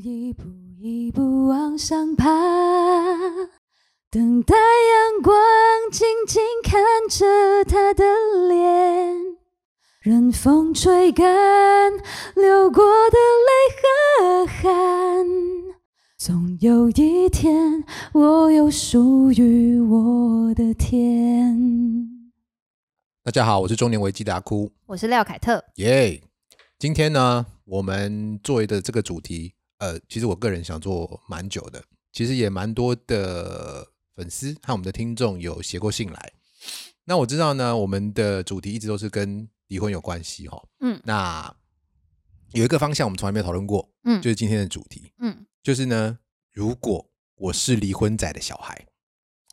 一步一步往上爬，等待阳光，静静看着他的脸，任风吹干流过的泪和汗。总有一天，我有属于我的天。大家好，我是中年危机的阿哭，我是廖凯特。耶、今天呢，我们做的这个主题，呃，其实我个人想做蛮久的，其实也蛮多的粉丝和我们的听众有写过信来。那我知道呢，我们的主题一直都是跟离婚有关系哈、哦。嗯那有一个方向我们从来没有讨论过，嗯就是今天的主题，嗯，就是呢，如果我是离婚仔的小孩，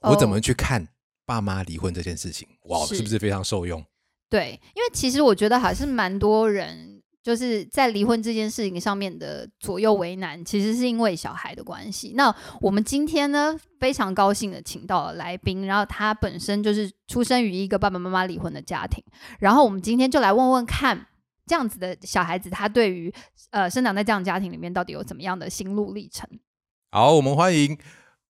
哦我怎么去看爸妈离婚这件事情？哇，是是不是非常受用？对，因为其实我觉得还是蛮多人就是在离婚这件事情上面的左右为难，其实是因为小孩的关系。那我们今天呢，非常高兴的请到了来宾，然后他本身就是出生于一个爸爸妈妈离婚的家庭，然后我们今天就来问问看。这样子的小孩子，他对于呃生长在这样家庭里面，到底有怎么样的心路历程？好，我们欢迎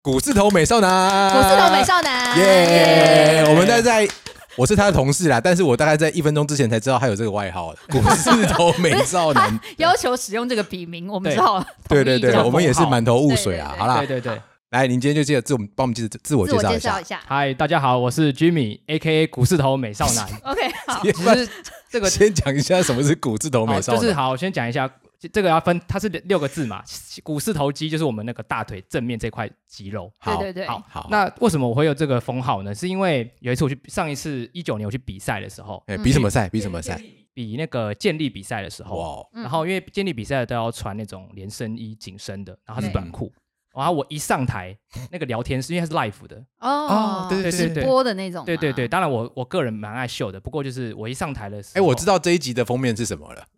股字头美少男，股字头美少男，耶！我们在在，我是他的同事啦，但是我大概在一分钟之前才知道他有这个外号，股市头美少男。要求使用这个笔名，我们 对只好对对对，我们也是满头雾水啊。好啦对，对对，来，您今天就记得自我帮我们介自我自我介绍一下介绍一。下。嗨，大家好，我是 Jimmy，A.K.A 股市头美少男。OK，好，其实这个先讲一下什么是股市头美少男。就是好，我先讲一下，这这个要分，它是六个字嘛。股四头肌就是我们那个大腿正面这块肌肉。好对对对，好，好，那为什么我会有这个封号呢？是因为有一次我去上一次一九年我去比赛的时候，哎，比什么赛？比什么赛？比那个健力比赛的时候，哇，嗯然后因为健力比赛都要穿那种连身衣紧身的，然后它是短裤。然后我一上台，那个聊天室因为它是 live 的，哦，对对对直播的那种，对对对，，当然我我个人蛮爱秀的，不过就是我一上台的时哎，候，我知道这一集的封面是什么了，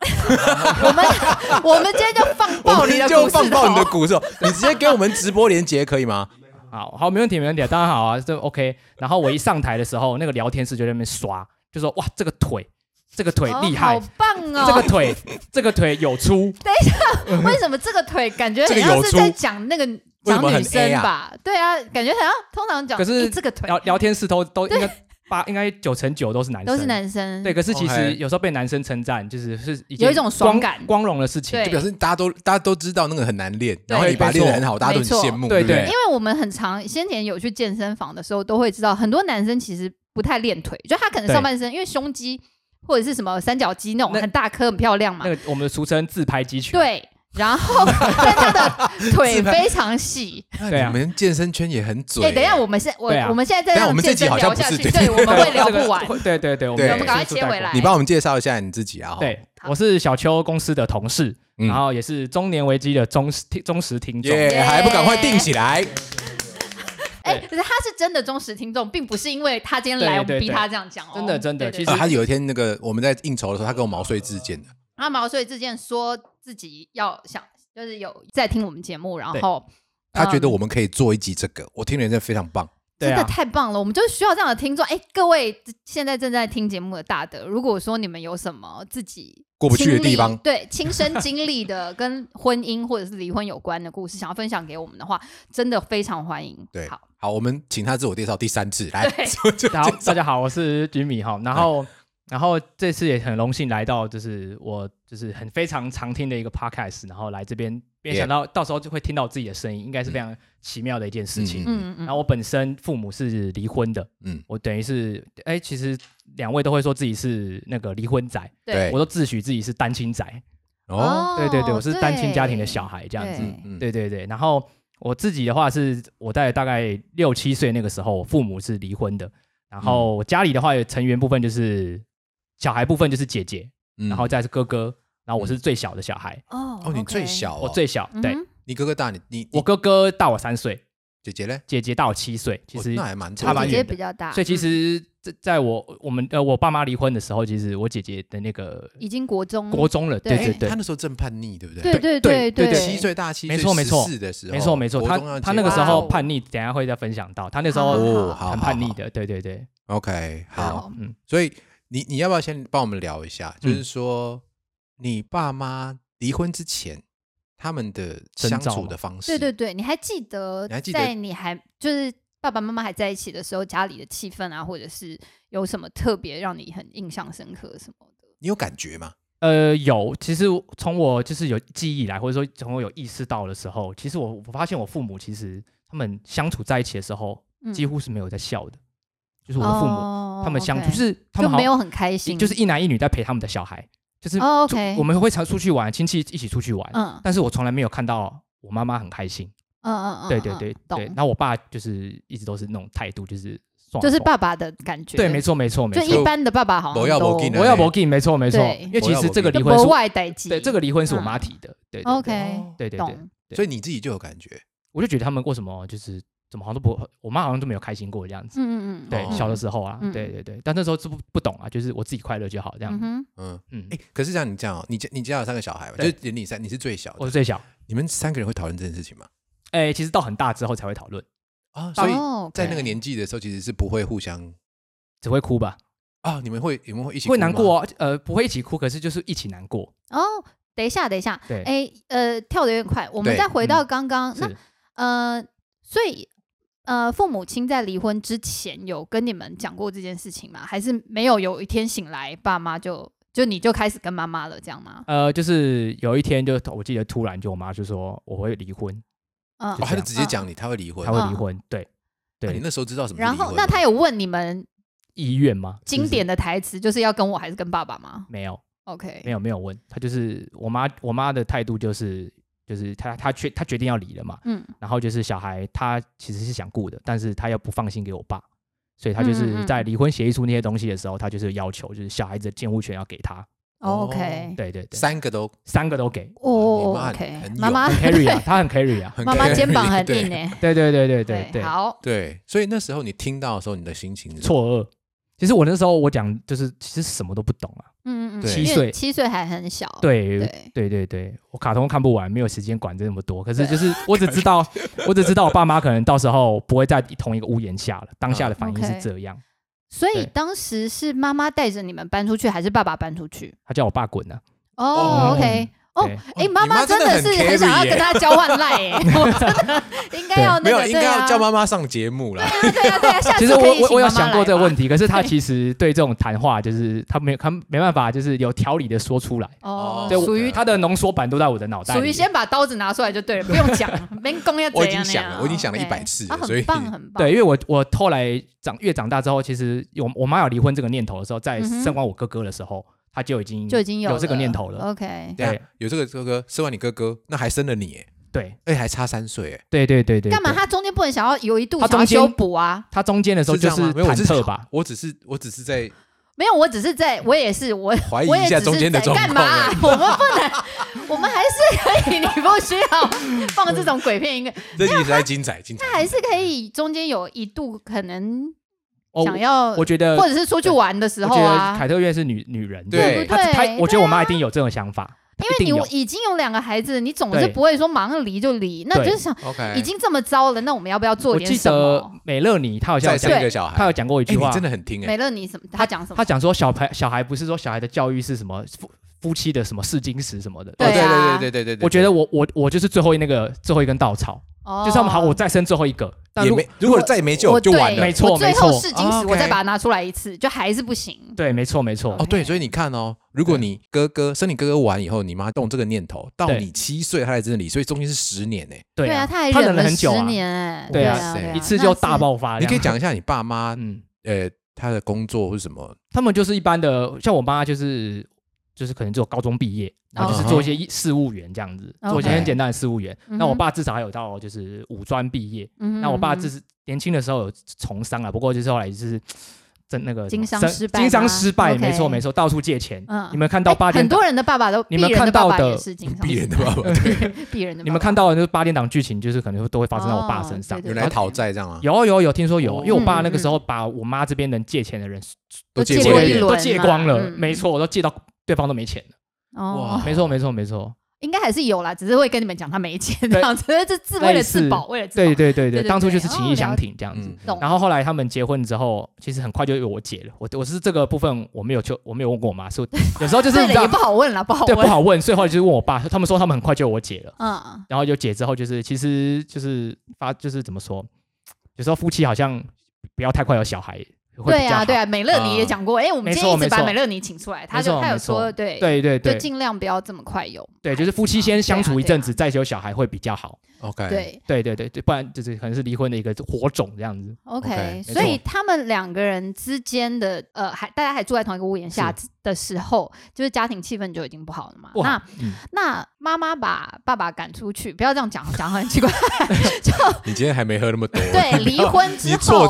我们我们今天就放爆你的股市放爆你的头股市头，你直接给我们直播连接可以吗？好好，没问题，没问题，当然好啊，这 OK。然后我一上台的时候，那个聊天室就在那边刷，就说哇，这个腿，这个腿哦厉害，好棒哦！这个腿，这个腿有粗。等一下，为什么这个腿感觉这个有出很像是在讲那个讲女生吧？对啊，感觉好像通常讲，可是诶这个腿。聊聊天室都都应该八应该九成九都是男生，都是男生，对，可是其实有时候被男生称赞，就是是有一种爽光感。光荣的事情。对。就表示大家都大家都知道那个很难练，然后对你把它练得很好，大家都很羡慕，对不对对？因？为我们很常先前有去健身房的时候，都会知道很多男生其实不太练腿，就他可能上半身因为胸肌或者是什么三角肌那种很大颗很漂亮嘛那，个我们俗称自拍肌群，对，然后 但他的腿非常细。对啊你们健身圈也很准。哎，等一下，我们现我啊我们现在在让我们这健身集好像聊下去，不是对对，我们会聊不 完。对对对，我们赶快切回来你帮我们介绍一下你自己啊。对，我是小邱公司的同事，嗯然后也是中年危机的忠实听忠实听众。还不赶快定起来？哎，可是他是真的忠实听众，并不是因为他今天来，我们逼他这样讲哦。真的真的其实呃，他有一天那个我们在应酬的时候，他跟我毛遂自荐的。他毛遂自荐说自己要想，就是有在听我们节目，然后他觉得嗯我们可以做一集这个，我听了真的非常棒。真的太棒了，我们就需要这样的听众。哎，各位现在正在听节目的大德，如果说你们有什么自己过不去的地方。对亲身经历的跟婚姻或者是离婚有关的故事，想要分享给我们的话，真的非常欢迎。对好，好，我们请他自我介绍第三次，来，大家 好，大家好，我是 Jimmy 哈，然后然后这次也很荣幸来到，就是我就是很非常常听的一个 podcast，然后来这边，没想到到时候就会听到自己的声音，应该是非常奇妙的一件事情。嗯嗯然后我本身父母是离婚的，嗯，我等于是哎，其实两位都会说自己是那个离婚仔，对。我都自诩自己是单亲仔。哦，对对对，我是单亲家庭的小孩这样子。对。嗯，对对对，然后我自己的话是我在大概六七岁那个时候，我父母是离婚的，然后我家里的话有成员部分就是小孩部分就是姐姐，嗯。然后再是哥哥，然后我是最小的小孩，哦哦，你最小哦，我最小，对。你哥哥大你，你我哥哥大我三岁，姐姐嘞？姐姐大我七岁，其实哦那还蛮差蛮姐姐远的。比较大，所以其嗯。实在在我我们呃我爸妈离婚的时候，其实我姐姐的那个已经国中。国中了，对。对对他，那时候正叛逆，对不对？对对对对对，七岁大七岁，没错没错14的时候，没错没错，他他那个时候叛逆，等下会再分享到，他那时候哦，很叛逆的，对对对，OK，好，嗯，所以你你要不要先帮我们聊一下？嗯就是说，你爸妈离婚之前，他们的相处的方式。对对对，你还记得你还记得在你还就是爸爸妈妈还在一起的时候，家里的气氛啊，或者是有什么特别让你很印象深刻什么的？你有感觉吗？呃，有，其实从我就是有记忆以来，或者说从我有意识到的时候，其实我我发现我父母其实他们相处在一起的时候，嗯几乎是没有在笑的，就是我的父母、哦他们相就是他们好没有很开心，就是一男一女在陪他们的小孩，就是 OK 我们会常出去玩，亲戚一起出去玩，嗯。但是我从来没有看到我妈妈很开心。嗯嗯嗯，嗯对对对对，懂，那我爸就是一直都是那种态度，就是就是爸爸的感觉，对，没错没错没错，就一般的爸爸好像都我要不给，没错没错，因为其实这个离婚是国外代际，对这个离婚是我嗯。妈提的，对对对。OK，对对对。所以你自己就有感觉。我就觉得他们为什么就是怎么好像都不，我妈好像都没有开心过这样子。嗯嗯嗯，对，哦。小的时候啊，嗯对对对，但那时候是不不懂啊，就是我自己快乐就好这样。嗯哼，嗯，嗯。哎，，可是像你这样哦，你家你家有三个小孩嘛，就对是连你三，你是最小的，我是最小，你们三个人会讨论这件事情吗？哎，其实到很大之后才会讨论，啊，所以哦在那个年纪的时候，其实是不会互相只会哭吧，啊，你们会你们会一起会哭吗？难过啊，呃，不会一起哭，可是就是一起难过。哦，等一下，等一下，对，哎，呃，跳的有点快，我们对再回到嗯。刚刚那是。呃，所以呃，父母亲在离婚之前有跟你们讲过这件事情吗？还是没有？有一天醒来，爸妈就就你就开始跟妈妈了，这样吗？呃，就是有一天就我记得突然就我妈就说我会离婚，嗯哦，他就直接讲你他会离婚他，会离婚，对对，啊你那时候知道什么然后？那他有问你们意愿吗？经典的台词，就是要跟我还是跟爸爸吗没有？OK，没有没有问，他就是我妈我妈的态度就是就是他他决他决定要离了嘛，嗯。然后就是小孩他其实是想顾的，但是他又不放心给我爸，所以他就是嗯在离婚协议书那些东西的时候，他就是要求就是小孩子的监护权要给他，哦，OK，对对对，三个都三个都给，哦你妈很，OK，妈妈很 carry 啊，他很 carry 啊，很妈妈肩膀很硬诶，对对对对对对，好，对，所以那时候你听到的时候，你的心情是错愕。其实我那时候我讲就是其实什么都不懂啊，嗯嗯七岁。七岁还很小，对对。对对对，我卡通看不完，没有时间管这么多。可是就是我只知道，我只知道我爸妈可能到时候不会在同一个屋檐下了，当下的反应是这样。所以对。当时是妈妈带着你们搬出去，还是爸爸搬出去？他叫我爸滚啊，哦哦，OK，哦对，哎，妈妈真真的是很想要耶。跟他交换赖哎，我真的应该要那个，没有应该要叫妈妈上节目啦。对啊对啊对啊，下其实次我我我有想过这个问题，可是他其实对这种谈话，就是他没他没办法，就是有条理的说出来。哦，对，属于他的浓缩版都在我的脑袋里。属于先把刀子拿出来就对了，不用讲，没功要怎我已经想了，我已经想了一百次所以很棒很棒，对，因为我我后来长越长大之后，其实我我妈有离婚这个念头的时候，在生完我哥哥的时候，他就已经就已经有这个念头了。OK，对有这个哥哥生完你哥哥，那还生了你，哎，对而且还差三岁，哎，对对对对，干嘛？他中间不能想要有一度想要修补啊？他中间的时候就这样吗？没有，我忐只是忑吧？我只是我只是在没有，我只是在，我也是，我怀疑我也只是一下中间的在状况干嘛？我们不能，我们还是可以，你不需要放这种鬼片音乐，这集实在精彩，精彩。他还是可以中间有一度可能哦想要，我觉得或者是出去玩的时我觉得候啊凯，特院是女女人，对她对她我觉得我妈一定有这种想法，因为你已经有两个孩子，你总是不会说马上离就离，那对就是想 OK，已经这么糟了，那我们要不要做我记点什得么？美乐妮她好像讲生一个小孩，她有讲过一句话，真的很听哎美。乐你什么？她讲什么她？讲说小孩小孩不是说小孩的教育是什么夫夫妻的什么试金石什么的，哦，对对啊对对对对对，我觉得我我我就是最后那个最后一根稻草，哦。就是他们好，我再生最后一个，但如果也没，如果再也没救就完了。没。错我最后没错。试金石，哦我再把它拿出来一次，就还是不行。对，没错没错，哦，对，所以你看哦，如果你哥哥生你哥哥完以后，你妈动这个念头，到你七岁，他才真的离，所以中间是十年呢。对啊，他还他忍了很久啊。十年。哎，对啊一次就大。爆发。你可以讲一下你爸妈，嗯，呃，他的工作或是什么？他们就是一般的，像我妈就是就是可能只有高中毕业，然后就是做一些事务员这样子做一些很简单的事务员。那我爸至少还有到就是五专毕业，那我爸嗯哼就是年轻的时候有从商啊，不过就是后来就是真那个经商失败经商失败没错没错，到处借钱。嗯你们看到八点很多，人的爸爸都，你们看到的也是经常鄙人的爸爸，对 鄙人的爸爸，你们看到的就是八点档剧情，就是可能都会发生在我爸身上哦。对有人来讨债这样啊？有有有，听说有，哦因为我爸那个时候把我妈这边能借钱的人都借过一遍借过一轮都借光了，嗯没错，我都借到对方都没钱了。哦哇，没错没错没错，应该还是有啦，只是会跟你们讲他没钱这对样子，这自为了自保，为了自保。对对对对对当初就是对情义相挺这样子。然后后来他们结婚之后，其实很快就有我姐了。我我是这个部分我没有就我没有问过我妈，是我 有时候就是也不好问了，不好问。对不好问，所以后来就是问我爸，他们说他们很快就有我姐了。嗯，然后有姐之后，就是其实就是发就是怎么说，有时候夫妻好像不要太快有小孩对啊，对啊，美乐妮也啊讲过，哎，我们今天一直把美乐妮请出来，他就他有说，对对对对。就尽量不要这么快有。对，就是夫妻先相处一阵子，再有小孩会比较好。OK，对。对对对对，不然就是可能是离婚的一个火种这样子。，OK，OK，所以他们两个人之间的呃，还大家还住在同一个屋檐下的时候，就是家庭气氛就已经不好了嘛。那，嗯，那妈妈把爸爸赶出去，不要这样讲，讲很奇怪。就你今天还没喝那么多，对，离婚之后，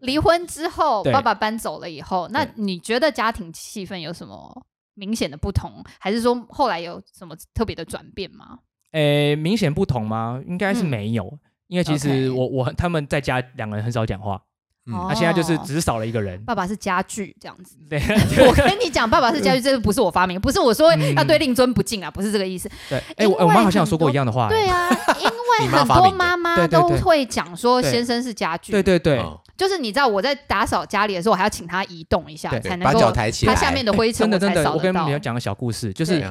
离婚之后，爸爸搬走了以后，那你觉得家庭气氛有什么明显的不同，还是说后来有什么特别的转变吗？诶，明显不同吗？应该是嗯没有，因为其实我我他们在家两个人很少讲话，嗯哦那现在就是只是少了一个人。爸爸是家具这样子。对 我跟你讲，爸爸是家具，这个不是我发明，不是我说嗯要对令尊不敬啊，不是这个意思。对，哎，因我我妈好像有说过一样的话。对啊，因 你为很多妈妈妈都会讲说先生是家具，对对对，哦就是你知道我在打扫家里的时候，我还要请他移动一下，才能够脚抬起来，他下面的灰尘真的真的，我跟你们。讲个小故事，就是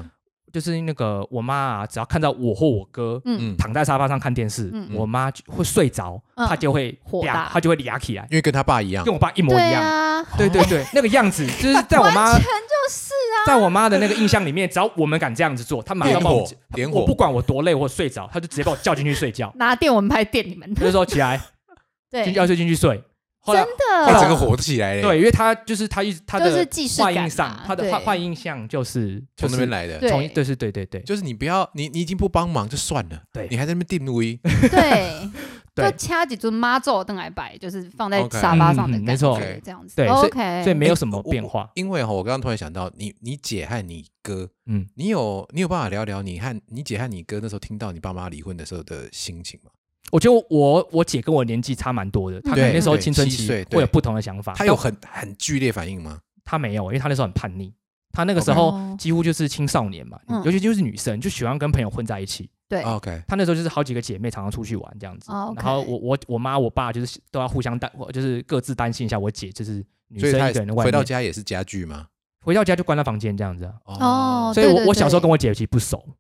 就是那个我妈啊，只要看到我或我哥嗯，嗯，躺在沙发上看电视，嗯我妈就会睡着，嗯她就会火大她就会俩起来，因为跟他爸一样跟，我爸一模对一样。啊，对对对，那个样子就是 在我妈完全就是啊，在我妈的那个印象里面，只要我们敢这样子做，她马上点把我点火我不，管我多累或睡着，她就直接把我叫进去睡觉，拿电蚊拍电你们，她就说起来，对，进要睡进去睡。后来真哎，的，整个火起来了，对，因为他就是他一他就是的坏印象他，的坏坏印象就是从那边来的，对从对。是对对对。就是你不要，你你已经不帮忙就算了，对。你还在那边定位，对，对。就掐几尊妈咒灯来摆，就是放在沙发上的感嗯没错。觉，这样子，对所以 OK，所以没有什么变化。因为哈，我刚刚突然想到，你你姐和你哥，嗯，你有你有办法聊聊你和你姐和你哥那时候听到你爸妈离婚的时候的心情吗？我觉得我我姐跟我年纪差蛮多的，她可能那时候青春期会有不同的想法。她有很很剧烈反应吗？她没有，因为她那时候很叛逆，她那个时候哦。几乎就是青少年嘛，嗯。尤其就是女生就喜欢跟朋友混在一起。对，OK，她那时候就是好几个姐妹常常出去玩这样子，然后我我我妈我爸就是都要互相担，就是各自担心一下我姐就是女生一个人的外回到，家也是家具吗？回到家就关在房间这样子啊。哦。所以我我小时候跟我姐其实不熟，哦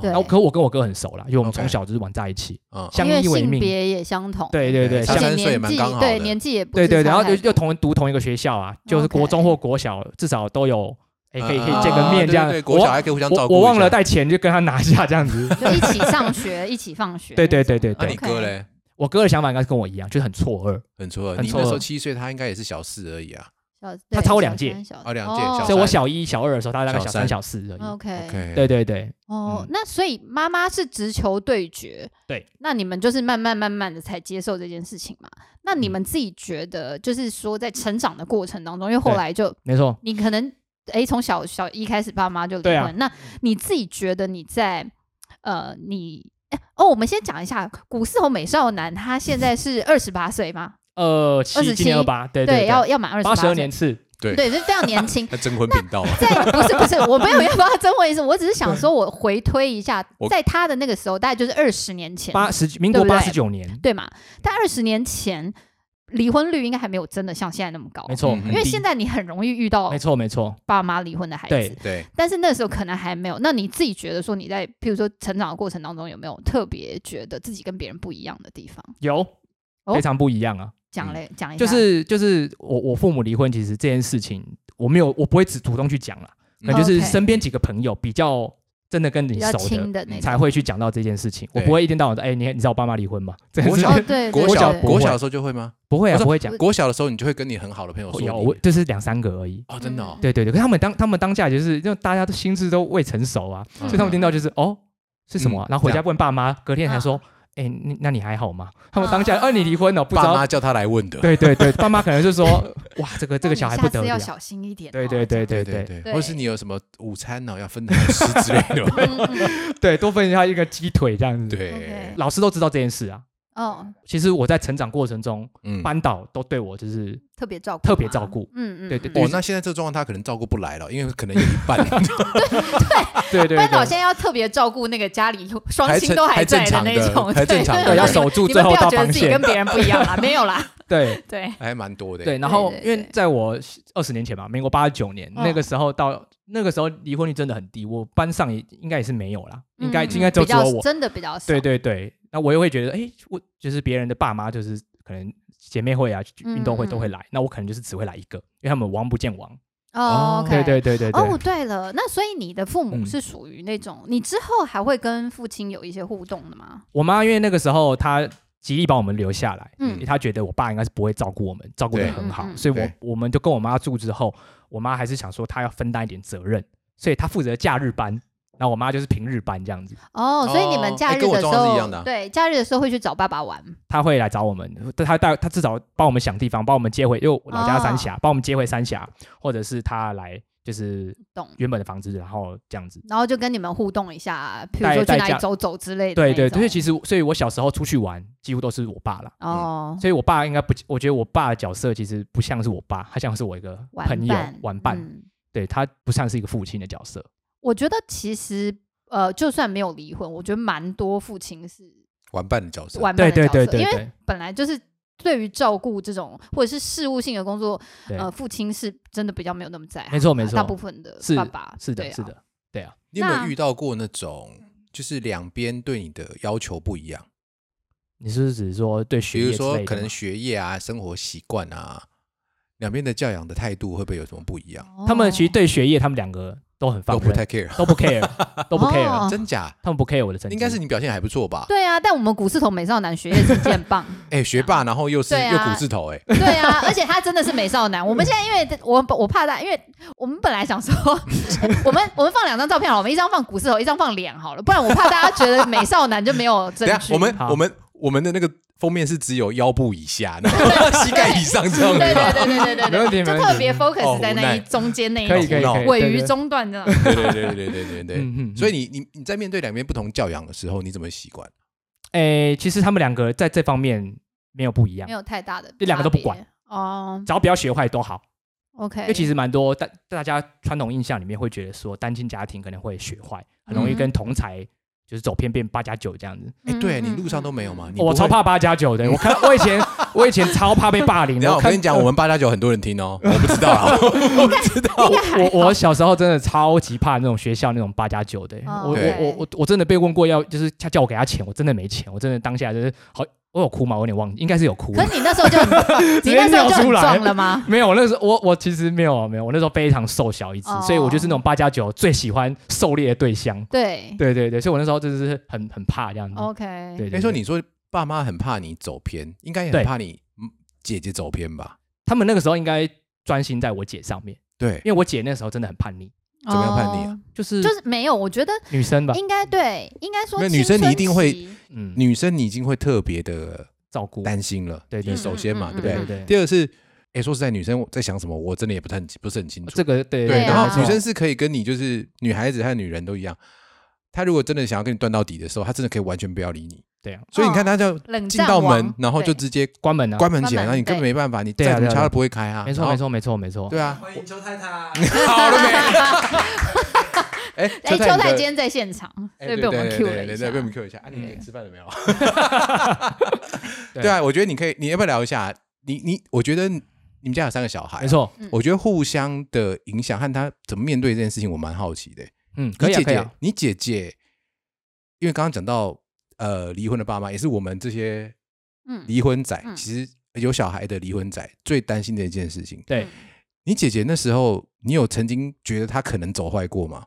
对。然后可我跟我哥很熟啦，因为我们从小就是玩在一起，嗯。相依为命。性别也相同，对对对，差像而且三岁年纪蛮刚好对年纪也不对对对，然后就又同读同一个学校啊，就是国中或国小，至少都有，哎，可以可以啊见个面这样。对国小还可以互相照顾。我我忘了带钱，就跟他拿下这样子。就一起上学，一起放学，对对对对那对你哥嘞？我哥的想法应该是跟我一样，就是很错愕，很错愕，很错愕。你那时候七岁，他应该也是小四而已啊。小，他对超我两届哦两届小所以我小一、小二的时候，他大概小三小三、小四而已。OK 对对对，哦嗯，那所以妈妈是直球对决，对，那你们就是慢慢慢慢的才接受这件事情嘛？那你嗯们自己觉得，就是说在成长的过程当中，因为后来就没错。你可能哎从小小一开始爸妈就离婚，那你自己觉得你在呃你。诶哦，我们先讲一下古四侯美少男，他现在是二十八岁吗？二七27今年二八，对对，要要满二十八十二年次，对。对，是非常年轻。那征婚频道啊，在不是不是，我没有要帮他征婚意思，我只是想说，我回推一下，在他的那个时候，大概就是二十年前，八十民国八十九年，对嘛？但二十年前离婚率应该还没有真的像现在那么高，没错，嗯因为现在你很容易遇到没错没错，爸妈离婚的孩子，对，但是那时候可能还没有。那你自己觉得说你在譬如说成长的过程当中有没有特别觉得自己跟别人不一样的地方？有。哦。非常不一样啊。讲嘞，讲一下，就是就是我我父母离婚，其实这件事情我没有我不会只主动去讲了，可能就是身边几个朋友比较真的跟你熟的的才会去讲到这件事情，我不会一天到晚说，哎，你你知道我爸妈离婚吗？这件事国小哦，对，国对对。小国小的会时候就会吗？不会啊，不会讲，国小的时候你就会跟你很好的朋友说有就是两三个而已。哦，真的对对对，可是他们当他们当下就是因为大家都心智都未成熟啊，嗯。所以他们听到就是哦是什么然后回家问爸妈，隔天才说，哎、你那你还好吗？他们当下，哦、你离婚了，不知道爸妈。叫他来问的。对对对，爸妈可能就说，哇，这个这个小孩不得了。下次要小心一点哦。对对对对对对或是你有什么午餐呢要分的好吃之类的。对，多分一下一个鸡腿这样子。对老师都知道这件事啊，哦，其实我在成长过程中，嗯，班导都对我就是特别照顾，特别照，顾，嗯嗯，对对对。哦，那现在这个状况他可能照顾不来了，因为可能有一半。对对 对。班导现在要特别照顾那个家里双亲都还在还正常那种，的。还正常的对，要守住你最后们不要觉得道防线自己跟，别人不一样啦，没有啦，对。对，还蛮多的。对。然后对对对。因为在我二十年前吧，民国八十九年嗯那个时候到那个时候离婚率真的很低，我班上也应该也是没有啦，应该嗯应该就比较只有我，真的比较少，对对对。那我也会觉得，哎，我就是别人的爸妈，就是可能姐妹会啊、运动会都会嗯来，那我可能就是只会来一个，因为他们王不见王。哦，对对对对对。哦，对了，那所以你的父母嗯是属于那种，你之后还会跟父亲有一些互动的吗？我妈因为那个时候她极力把我们留下来，嗯她觉得我爸应该是不会照顾我们，照顾的很好所以我我们就跟我妈住之后，我妈还是想说她要分担一点责任，所以她负责假日班，然后我妈就是平日班这样子，哦，所以你们假日的时候对，假日的时候会去找爸爸玩，他会来找我们，他带他至少帮我们想地方，帮我们接回，因为我老家三峡，帮我们接回三峡，或者是他来就是懂？原本的房子，然后这样子。然后就跟你们互动一下，比如说去带带家哪里走走之类的对对，所以其实所以我小时候出去玩，几乎都是我爸了。哦，所以我爸应该不，我觉得我爸的角色其实不像是我爸，他像是我一个朋友伴玩伴，嗯对他不像是一个父亲的角色。我觉得其实呃，就算没有离婚，我觉得蛮多父亲是玩伴的角色，玩对伴的角色，对对对因为本来就是对于照顾这种或者是事务性的工作，呃，父亲是真的比较没有那么在行啊没错没错大部分的爸爸是的，啊是的，对啊。你有没有那遇到过那种就是两边对你的要求不一样？你是不是只是说对学比如业之类的吗说可能学业啊、生活习惯啊，两边的教养的态度会不会有什么不一样？他们其实哦对学业，他们两个都很放，都不太 care，都不 care，都不 care，、哦 真假？他们不 care 我的成绩。应该是你表现还不错吧？对啊，但我们股市头美少男学业成绩很棒，哎，学霸，然后又是又股字头，哎，对啊，而且他真的是美少男。我们现在因为我我怕他，因为我们本来想说，我们我们放两张照片好了，我们一张放股市头，一张放脸好了，不然我怕大家觉得美少男就没有证等一下据。我们我们我们的那个封面是只有腰部以下，然 膝盖以上这样子。对对对对对对，没问题。就特别 focus 在那一中间那一种尾鱼中段的。对对对对对对对。所以你你你在面对两边不同教养的时候，你怎么习惯？诶，其实他们两个在这方面没有不一样，没有太大的，两个都不管哦，只要不要学坏都好。OK，因为其实蛮多大大家传统印象里面会觉得说单亲家庭可能会学坏，很容易跟同才。就是走偏变八加九这样子。哎，对你路上都没有吗？我超。怕八加九的，我看我以前我以前超怕被霸凌的。看然后我跟你讲，我们八加九很多人听哦，我不知道啊，我不知道。我我小时候真的超级怕那种学校那种八加九的，我我我我真的被问过要就是他叫我给他钱，我真的没钱，我真的当下就是好，我有哭吗？我有点忘记，应该是有哭。可是你那时候就很，你那时候就很壮了吗？没有，我那时候我我其实没有没有，我那时候非常瘦小一只，哦所以我就是那种八加九最喜欢狩猎的对象。对对对对，所以我那时候真的是很很怕这样子。，OK，对，对哎，说对你说爸妈很怕你走偏，应该也很怕你嗯姐姐走偏吧？他们那个时候应该专心在我姐上面，对，因为我姐那时候真的很叛逆，怎么样叛逆啊哦就是就是没有，我觉得女生吧，应该对，应该说女生你一定会嗯，女生你已经会特别的照顾，担心了。对对你首先嘛，嗯对不对？对对对，第二个是，哎，说实在，女生在想什么，我真的也不太很不是很清楚。这个对对，然后女生是可以跟你就是女孩子和女人都一样，她如果真的想要跟你断到底的时候，她真的可以完全不要理你。对啊，所以你看，他就冷进到门，然后就直接关门了，关门起来，然后你根本对没办法，你再怎么敲都不会开啊。没错没，错没错没错，对啊。欢迎邱太太。好了没？哎，哎，邱太今天在现场，哎所以被我们对 Q 对了一下对对被我。们 Q 一下。啊，你嗯吃饭了没有？对对啊，我觉得你可以，你要不要聊一下？你你，我觉得你们家有三个小孩啊，没错，我觉得互相的影响和他怎么面对这件事情，我蛮好奇的。嗯，可姐姐以啊可以啊，，你姐姐，因为刚刚讲到呃离婚的爸妈，也是我们这些嗯，离婚仔，嗯其实有小孩的离婚仔最担心的一件事情。对，你姐姐那时候，你有曾经觉得她可能走坏过吗？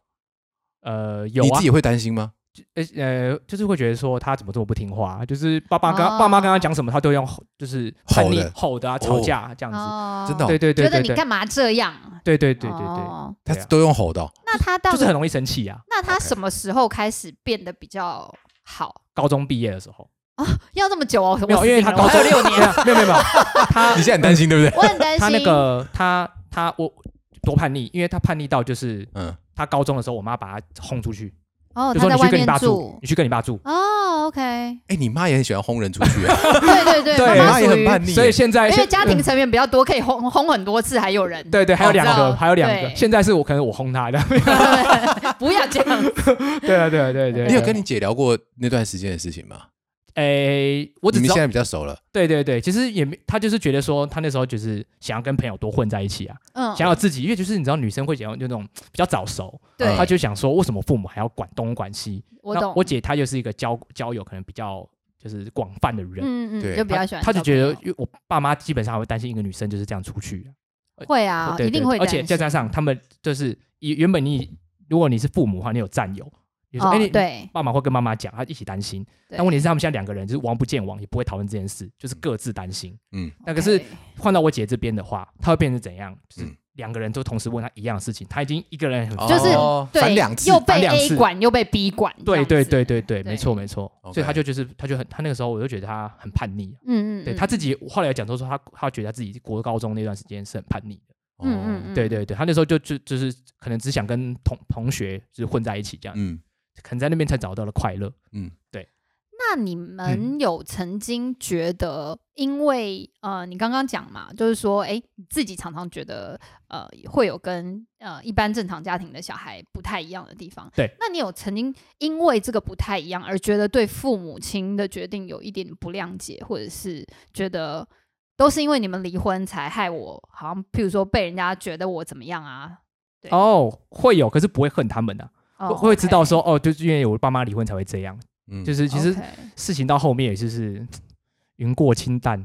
呃，有啊你自己，会担心吗？呃呃，就是会觉得说他怎么这么不听话，就是爸爸跟哦爸妈跟他讲什么，他都用吼就是吼的吼的啊，吵架这样子，哦真的哦对对对觉得你干嘛这样？对对对对对，哦她都用吼的哦、那他到就是很容易生气啊。那他什么时候开始变得比较好？高中毕业的时候啊，要这么久哦？没有，因为他高中六年，没有没有没有，他 你现在很担心对不对？我很担心。他那个他他我多叛逆，因为他叛逆到就是嗯，他高中的时候，我妈把他轰出去，哦，就说你去跟你爸住住，你去跟你爸住。哦哦，OK，哎，你妈也很喜欢轰人出去啊，对 对对，对妈妈也很叛逆，所以现在因为家庭成员比较多，可以轰轰很多次，还有人。对对，还有两个，还有两个。现在是我可能我轰他的，不要这样。对啊对啊对啊对啊。你有跟你姐聊过那段时间的事情吗？诶，我只知道你们现在比较熟了，对对对，其实也没，他就是觉得说，他那时候就是想要跟朋友多混在一起啊，嗯，想要自己，因为就是你知道女生会想要就那种比较早熟，对，他就想说，为什么父母还要管东管西？我懂。那我姐她就是一个交交友可能比较就是广泛的人，嗯嗯，对就比较喜欢交朋友。她就觉得，因为我爸妈基本上会担心一个女生就是这样出去，会啊，对对一定会。而且再加上他们就是原原本你如果你是父母的话，你有战友，你说哦哎、你对。爸妈会跟妈妈讲，他一起担心。但问题是他们现在两个人就是王不见王，也不会讨论这件事，就是各自担心。嗯，那可是换到我姐这边的话，她会变成怎样？就是嗯。两个人都同时问她一样的事情，她已经一个人很就是哦对两次又被 A 管又被 B 管。对对对对对，对。没错没错。所以她就就是她就很他那个时候我就觉得她很叛逆啊，嗯嗯，嗯。对他自己后来讲都说他他觉得他自己国高中那段时间是很叛逆的，嗯嗯嗯，对对对，他那时候就就就是可能只想跟同同学就是混在一起这样，嗯可能在那边才找到了快乐。嗯，对那你们有曾经觉得，因为呃，你刚刚讲嘛，就是说，哎，你自己常常觉得，呃，会有跟呃一般正常家庭的小孩不太一样的地方。对，那你有曾经因为这个不太一样而觉得对父母亲的决定有一点不谅解，或者是觉得都是因为你们离婚才害我，好像譬如说被人家觉得我怎么样啊？对哦，会有，可是不会恨他们的、哦会会知道说哦，就是因为我爸妈离婚才会这样，嗯，就是其实事情到后面也就是云过清淡。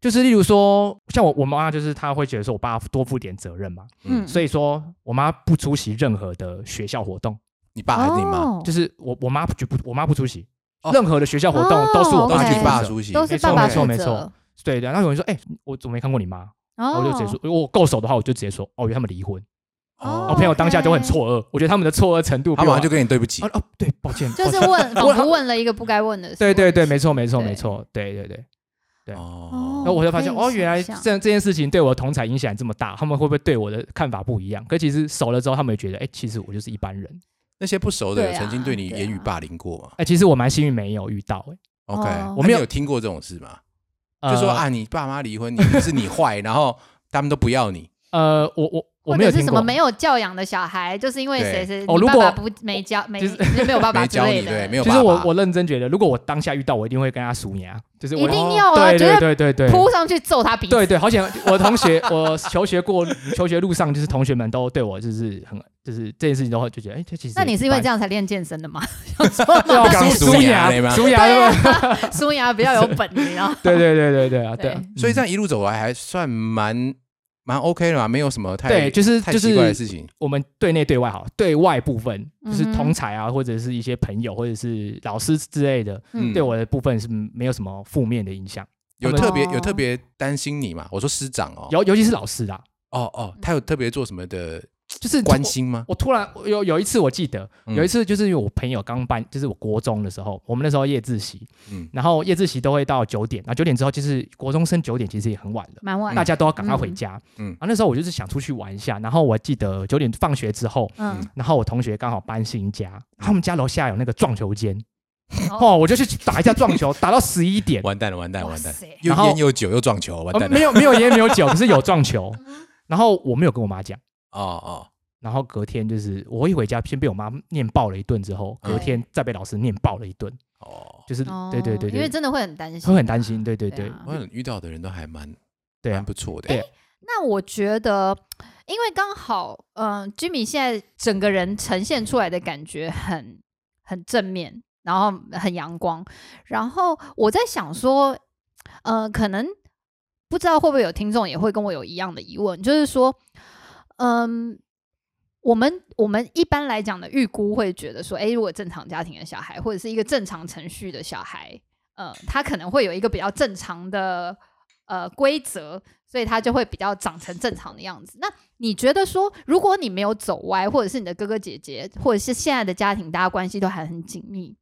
就是例如说，像我我妈就是她会觉得说我爸多负点责任嘛，嗯所以说我妈不出席任何的学校活动，你爸还是你妈？哦就是我我妈不不我妈不出席，哦任何的学校活动哦都是我都是你爸去负责爸出席，都是没错爸爸负没错没错责，对的。然后有人说，哎、我怎么没看过你妈？哦我就直接说，如果我够熟的话，我就直接说，哦，因为他们离婚。哦我朋友当下就很错愕，我觉得他们的错愕程度，他马上就跟你对不起。哦，哦，对，抱歉，就是问，仿佛问了一个不该问的事。对对对，没错没错没错，对对对。对。哦。然后我就发现，哦，原来这这件事情对我的同才影响这么大，他们会不会对我的看法不一样？可其实熟了之后，他们也觉得，哎，其实我就是一般人。那些不熟的曾经对你言语霸凌过吗？哎，其实我蛮幸运没有遇到，哎，？OK，我没有有。听过这种事吗？呃。就说啊，你爸妈离婚，你是你坏，然后他们都不要你，呃，我我我或没有听过者是什么，没有教养的小孩，就是因为对谁谁哦如果你爸爸不没教没就是没有爸爸 教你，之类的，对，没有其。实我我认真觉得，如果我当下遇到，我一定会跟他数牙，就是我一定要啊，对绝对对对对，扑上去揍他鼻子。对对，好险我同学，我求学过，求学路上就是同学们都对我就是很，就是这件事情的话就觉得，哎，这其实那你是因为这样样才练健身的吗？对啊梳刚数牙牙嘞吗梳牙对对吧？啊，苏牙比较有本，你知道？对对对对对啊，对啊，所以这嗯样一路走来还算蛮蛮 OK 的嘛，没有什么太对，就是就是奇怪的是事情。我们对内对外好，对外部分就是同才啊，或者是一些朋友或者是老师之类的，嗯对我的部分是没有什么负面的影响。有特别哦有特别担心你嘛？我说师长哦，尤尤其是老师啦，哦哦，他有特别做什么的就是关心吗？我突然有有一次我记得，嗯有一次就是因为我朋友刚搬，就是我国中的时候，我们那时候夜自习，嗯然后夜自习都会到九点，那九点之后就是国中生九点其实也很晚了，蛮晚，大家都要赶快回家。嗯嗯，啊那时候我就是想出去玩一下，然后我记得九点放学之后，嗯，然后我同学刚好搬新家，他们家楼下有那个撞球间，哦哦，我就去打一下撞球，打到十一点。完蛋了，完蛋了，完蛋！又然后烟又酒又撞球，完呃蛋了。没有没有烟没有酒，可是有撞球。然后我没有跟我妈讲，哦哦，然后隔天就是我一回家，先被我妈念爆了一顿，之后嗯隔天再被老师念爆了一顿，哦，就是哦对对对对，因为真的会很担心，会很担心，对对对啊我遇到的人都还蛮蛮对啊，不错的。对那我觉得，因为刚好，嗯、j i m m y 现在整个人呈现出来的感觉很很正面，然后很阳光。然后我在想说，呃，可能不知道会不会有听众也会跟我有一样的疑问，就是说，嗯。我们我们一般来讲的预估会觉得说，哎，如果正常家庭的小孩，或者是一个正常程序的小孩，呃，他可能会有一个比较正常的呃规则，所以他就会比较长成正常的样子。那你觉得说，如果你没有走歪，或者是你的哥哥姐姐，或者是现在的家庭，大家关系都还很紧密，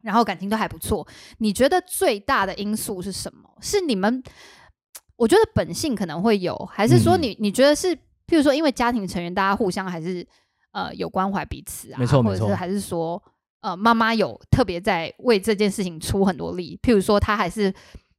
然后感情都还不错，你觉得最大的因素是什么？是你们？我觉得本性可能会有，还是说嗯你、你觉得是，譬如说，因为家庭成员大家互相还是呃有关怀彼此啊，没错没错或者是还是说呃妈妈有特别在为这件事情出很多力，譬如说她还是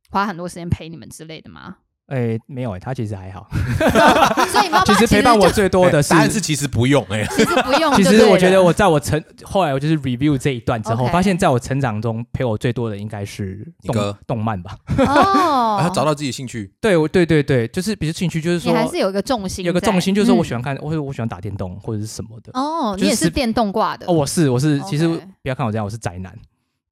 花很多时间陪你们之类的吗？哎，没有哎，他其实还好。所以妈妈其实陪伴我最多的是 答案是其实不用哎，其实不用其。实我觉得我在我成后来我就是 review 这一段之后发现在我成长中陪我最多的应该是动动漫吧。哦，然后找到自己兴趣，对，我对对对，就是比如兴趣，就是说你还是有一个重心，有个重心，就是说我喜欢、看，或者我喜欢打电动或者是什么的。哦，就是你也是电动挂的哦，我是我是，其实不要看我这样，我是宅男，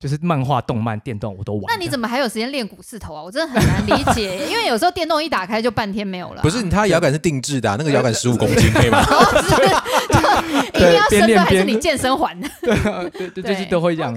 就是漫画、动漫、电动我都玩。那你怎么还有时间练股四头啊？我真的很难理解，因为有时候电动一打开就半天没有了啊、不是他摇杆是定制的啊，那个摇杆十五公斤可以吗？一定要边深蹲还是练边你健身环的？对对，最近都会这样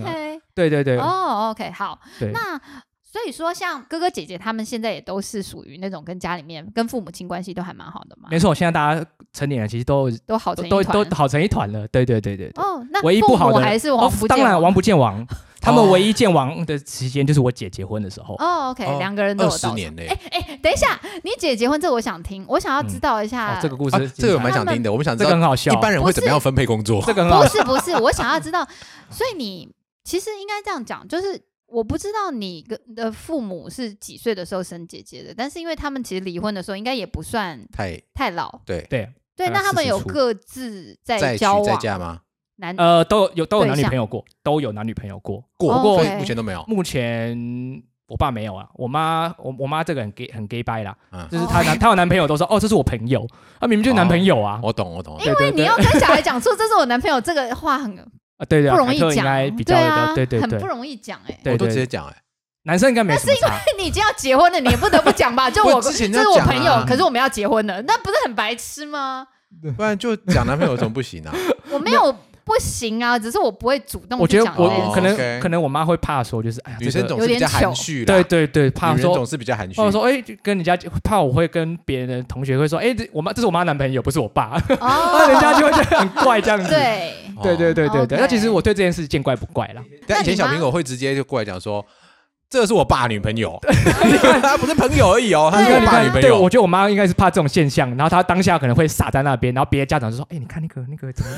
对对对哦，OK，好，那。所以说，像哥哥姐姐他们现在也都是属于那种跟家里面、跟父母亲关系都还蛮好的嘛，没错，现在大家成年人其实都都好都都成一团都好成一团了。对对对对对。哦，那唯一不好的父母还是哦王不见王当然王不见王，他们哦唯一见王的时间就是我姐结婚的时候。哦，OK，哦两个人都有20到手年呢。哎哎，等一下，你姐结婚这个我想听，我想要知道一下哦，这个故啊事这个我蛮想听的，我们想知道这个很好笑，一般人会怎么样分配工作？这个很好不是不是，我想要知道，所以你其实应该这样讲，就是我不知道你跟的父母是几岁的时候生姐姐的，但是因为他们其实离婚的时候应该也不算太太老，对，对，对，那他们有各自在交往吗？男呃，都有有都有男女朋友过，都有男女朋友过。过，哦所以 OK 目前都没有。目前我爸没有啊，我妈我我妈这个很 gay 很 gay 掰啦，嗯，就是她男 她有男朋友都说哦这是我朋友，她明明就是男朋友啊。我懂，我懂。对对对你要跟小孩讲说这是我男朋友，这个话很啊对对啊，不容易讲对啊的，对对对很不，容易讲哎。对我都直接对，讲哎，男生应该没什么差。你已经要结婚了，你也不得不讲吧？就我不之前这是我朋友，可是我们要结婚了，那不是很白痴吗？不然就讲男朋友有什么不行啊？我没有不行啊，只是我不会主动我觉得我可能可能我妈会怕说，就是哎呀，女生总是比较有点含蓄，对对对，怕说总是比较含蓄。或。者说哎，就跟人家怕我会跟别人的同学会说，哎，这我妈这是我妈男朋友，不是我爸，哦。那人家就会觉得 很怪这样子。对。哦。对对对对对那其实我对这件事见怪不怪啦。但以前小苹果会直接就过来讲说，这是我爸女朋友，他不是朋友而已哦，他是我爸女朋友对，我友。觉得我妈应该是怕这种现象，然后她当下可能会傻在那边，然后别的家长就说：“哎，你看那个那个怎么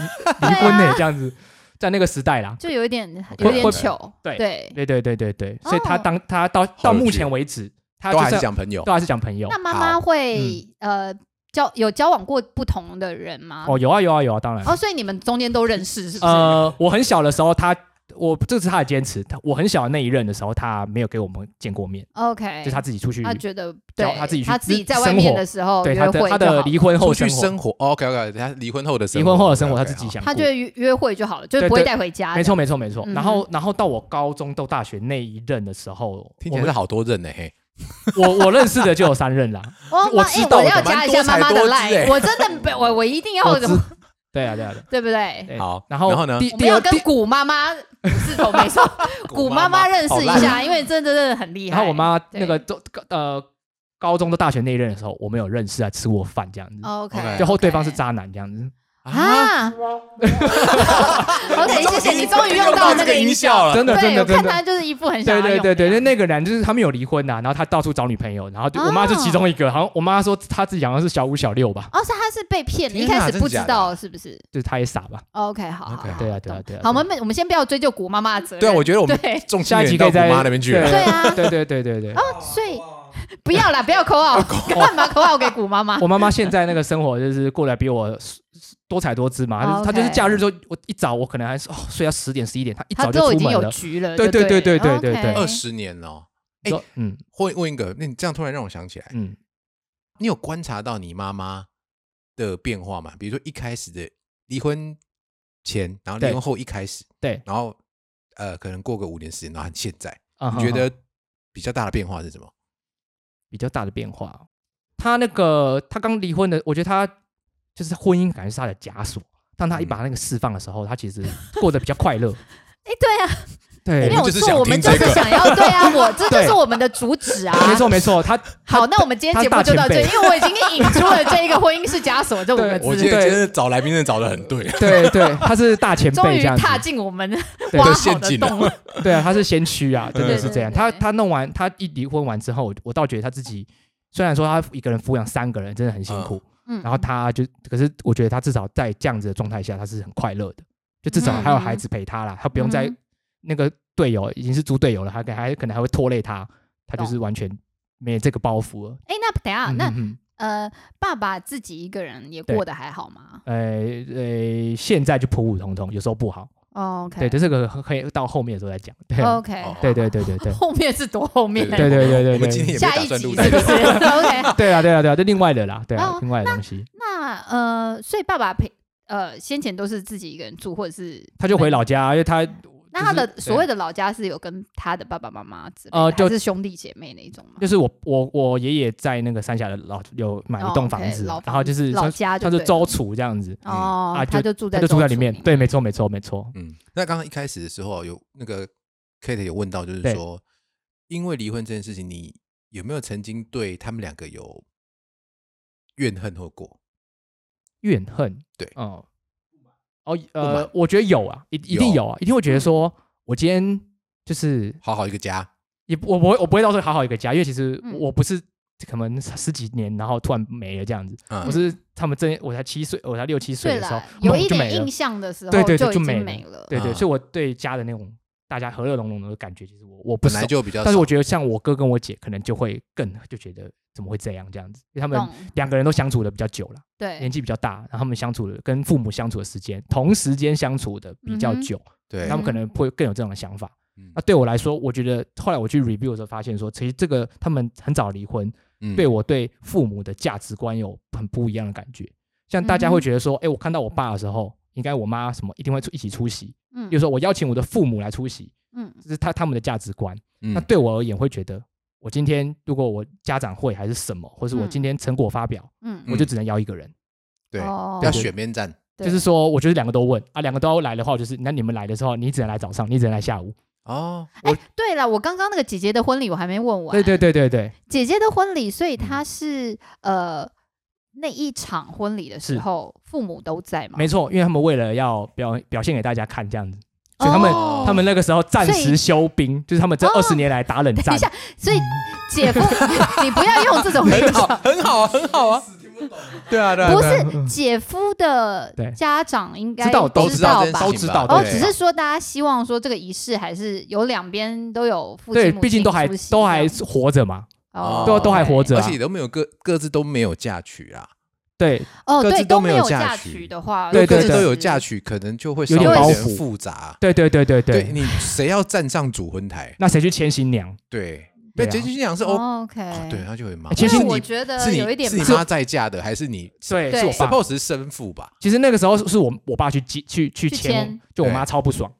离婚呢？”这样子，在那个时代啦。就有一点有点糗，对对。对对对对对，所以她哦当她到到目前为止，她都还是讲朋友都，还是讲朋友那。妈妈会呃交有交往过不同的人吗？哦，有啊有啊有啊，当然。哦，所以你们中间都认识是不是？呃，我很小的时候，她我这是他的坚持。他我很小的那一任的时候，他没有给我们见过面，OK，就是他自己出去他觉得对，他自己去他自己在外面的时候对他的他的离婚后出去生活，生活。OK OK，他离婚后的生离婚后的生活，她 OK，好自己想。他觉得约约会就好了，就不会带回家。没错，没错，没错。嗯然后，然后到我高中到大学那一任的时候，听起来是好多任呢，嘿，我我我认识的就有三任啦。我知道的我要加一下妈妈的蛮多才多姿 line，哎我真的不我我一定要对啊，对啊，对不对？好然后然后呢我们要跟第第二第，古妈妈古四头没错，古妈妈认识一下，因为真的真的很厉害。然后我妈那个都呃高中到大学那一任的时候，我们有认识啊，吃过饭这样子。OK，OK 最后对方是渣男这样子。啊。OK，谢谢你终于用到那个音效了真的真对，的真的我看他就是一副很想对对对对，那那个人就是他们有离婚呐，然后他到处找女朋友，然后就我妈是其中一个，好像我妈说她自己好像是小五小六吧，哦，是他是被骗的，一开始不知道是不是就是她也傻吧。？OK，好对啊对啊对啊好，我们我们先不要追究古妈妈的责任。对啊，我觉得我们下一集可以在妈那边去了。对啊对对对对对。哦，所以不要啦，不要口 号，干嘛口号给古妈妈？我妈妈现在那个生活就是过得比我多彩多姿嘛，她就是她就是假日就我一早我可能还是哦睡到十点十一点，他一他早都已经有就出门了。局了，对就对对？对对了对对。二十年了哦，哎说嗯。问问一个，那你这样突然让我想起来，嗯，你有观察到你妈妈的变化吗？比如说一开始的离婚前，然后离婚后一开始，对，然后呃，可能过个五年时间，然后现在，啊你觉得比较大的变化是什么？比较大的变化。哦？她那个他刚离婚的，我觉得她就是婚姻感觉是他的枷锁。当他一把那个释放的时候，他其实过得比较快乐。哎，对啊，对。没有错，我们就是想我们就是想要对啊，我这就是我们的主旨啊。没错没错，他好，那我们今天节目就到这里，因为我已经引出了这一个婚姻是枷锁这五个我字，我觉得今天找来宾真的找的很对，对对，他是大前终于辈这样子。踏进我们对。挖好陷阱了。的洞。对啊，他是先驱啊，真的是这样。他他弄完，他一离婚完之后，我我倒觉得他自己虽然说他一个人抚养三个人真的很辛苦，嗯然后他就可是我觉得他至少在这样子的状态下，他是很快乐的。就至少还有嗯孩子陪他啦，他不用再嗯那个队友已经是猪队友了，还可还可能还会拖累他，他就是完全没这个包袱了。哎，那等下，那呃，爸爸自己一个人也过得还好吗呃呃，现在就普普通通，有时候不好。哦？OK，对，对，这个可以到后面的时候再讲。对啊，OK，哦对对对对对后面是多后面？对对对对对我们今天对。也不是这个。OK，对啊对啊对啊，这另外的啦，对啊哦，另外的东西，那呃，所以爸爸陪呃先前都是自己一个人住，或者是他就回老家，因为他那他的所谓的老家是有跟他的爸爸妈妈之类的，呃就还是兄弟姐妹那一种吗？就是我我我爷爷在那个三峡的老有买哦一栋房子老，然后就是老像家就是周楚这样子，哦，啊他就住在就住在里面。对，没错没错没错。嗯，那刚刚一开始的时候有那个 Kate 有问到，就是对说，因为离婚这件事情，你有没有曾经对他们两个有怨恨或过？怨恨，对哦，哦，不呃，我觉得有啊，一一定有啊，一定会觉得说，我今天就是好好一个家，也不我不会我不会到时候好好一个家，因为其实嗯。我不是可能十几年然后突然没了这样子，嗯。我是他们正我才七岁，我才六七岁对的时候了，，有猛就没了。一点印象的时候，对对对就已就没了。没了。对对，啊所以我对家的那种大家和乐融融的感觉，其实我我不本来就比较少，但是我觉得像我哥跟我姐可能就会更就觉得怎么会这样这样子，因为他们两个人都相处的比较久了，对年，纪比较大，然后他们相处的跟父母相处的时间同时间相处的比较久，对他们可能会更有这种想法。嗯。那对我来说，我觉得后来我去 review 的时候发现说，其实这个他们很早离婚，嗯对我对父母的价值观有很不一样的感觉。像大家会觉得说，哎、我看到我爸的时候，应该我妈什么一定会出一起出席，嗯。比如说我邀请我的父母来出席，嗯。这是他他们的价值观。嗯。那对我而言，会觉得我今天如果我家长会还是什么，或是我嗯今天成果发表，嗯嗯我就只能邀一个人。对，要选边站，就是说，我就是两个都问啊，两个都要来的话，我就是那你们来的时候，你只能来早上，你只能来下午。哦，哎，对了，我刚刚那个姐姐的婚礼我还没问完。对对对对对，姐姐的婚礼，所以嗯她是呃那一场婚礼的时候，父母都在吗？没错，因为他们为了要表表现给大家看这样子，所以他们、哦。他们那个时候暂时休兵，就是他们这哦。二十年来打冷战。等一。下，所以姐夫，你不要用这种很好，很好啊，很好啊，对啊，对啊，不是姐夫的家长应该知道都知知道吧？都知道哦，对只是说大家希望说这个仪式还是有两边都有父对，亲母亲毕竟都还都还活着嘛。哦。都都还活着啊。而且都没有各各自都没有嫁娶啊，对哦，对，各自都没没有嫁嫁娶娶的话，对对对各自都有嫁娶，可能就会稍有微有点点包袱复杂。对对对对对，对你谁要站上主婚台？那谁去牵新娘？对，对啊那结婚新娘是哦，哦 OK，对，他就很麻烦。其实我觉得是你有一点是你妈在嫁的，还是你对，对是我爸。suppose 是生父吧？其实那个时候是我我爸去接去去去牵牵，就我妈超不爽，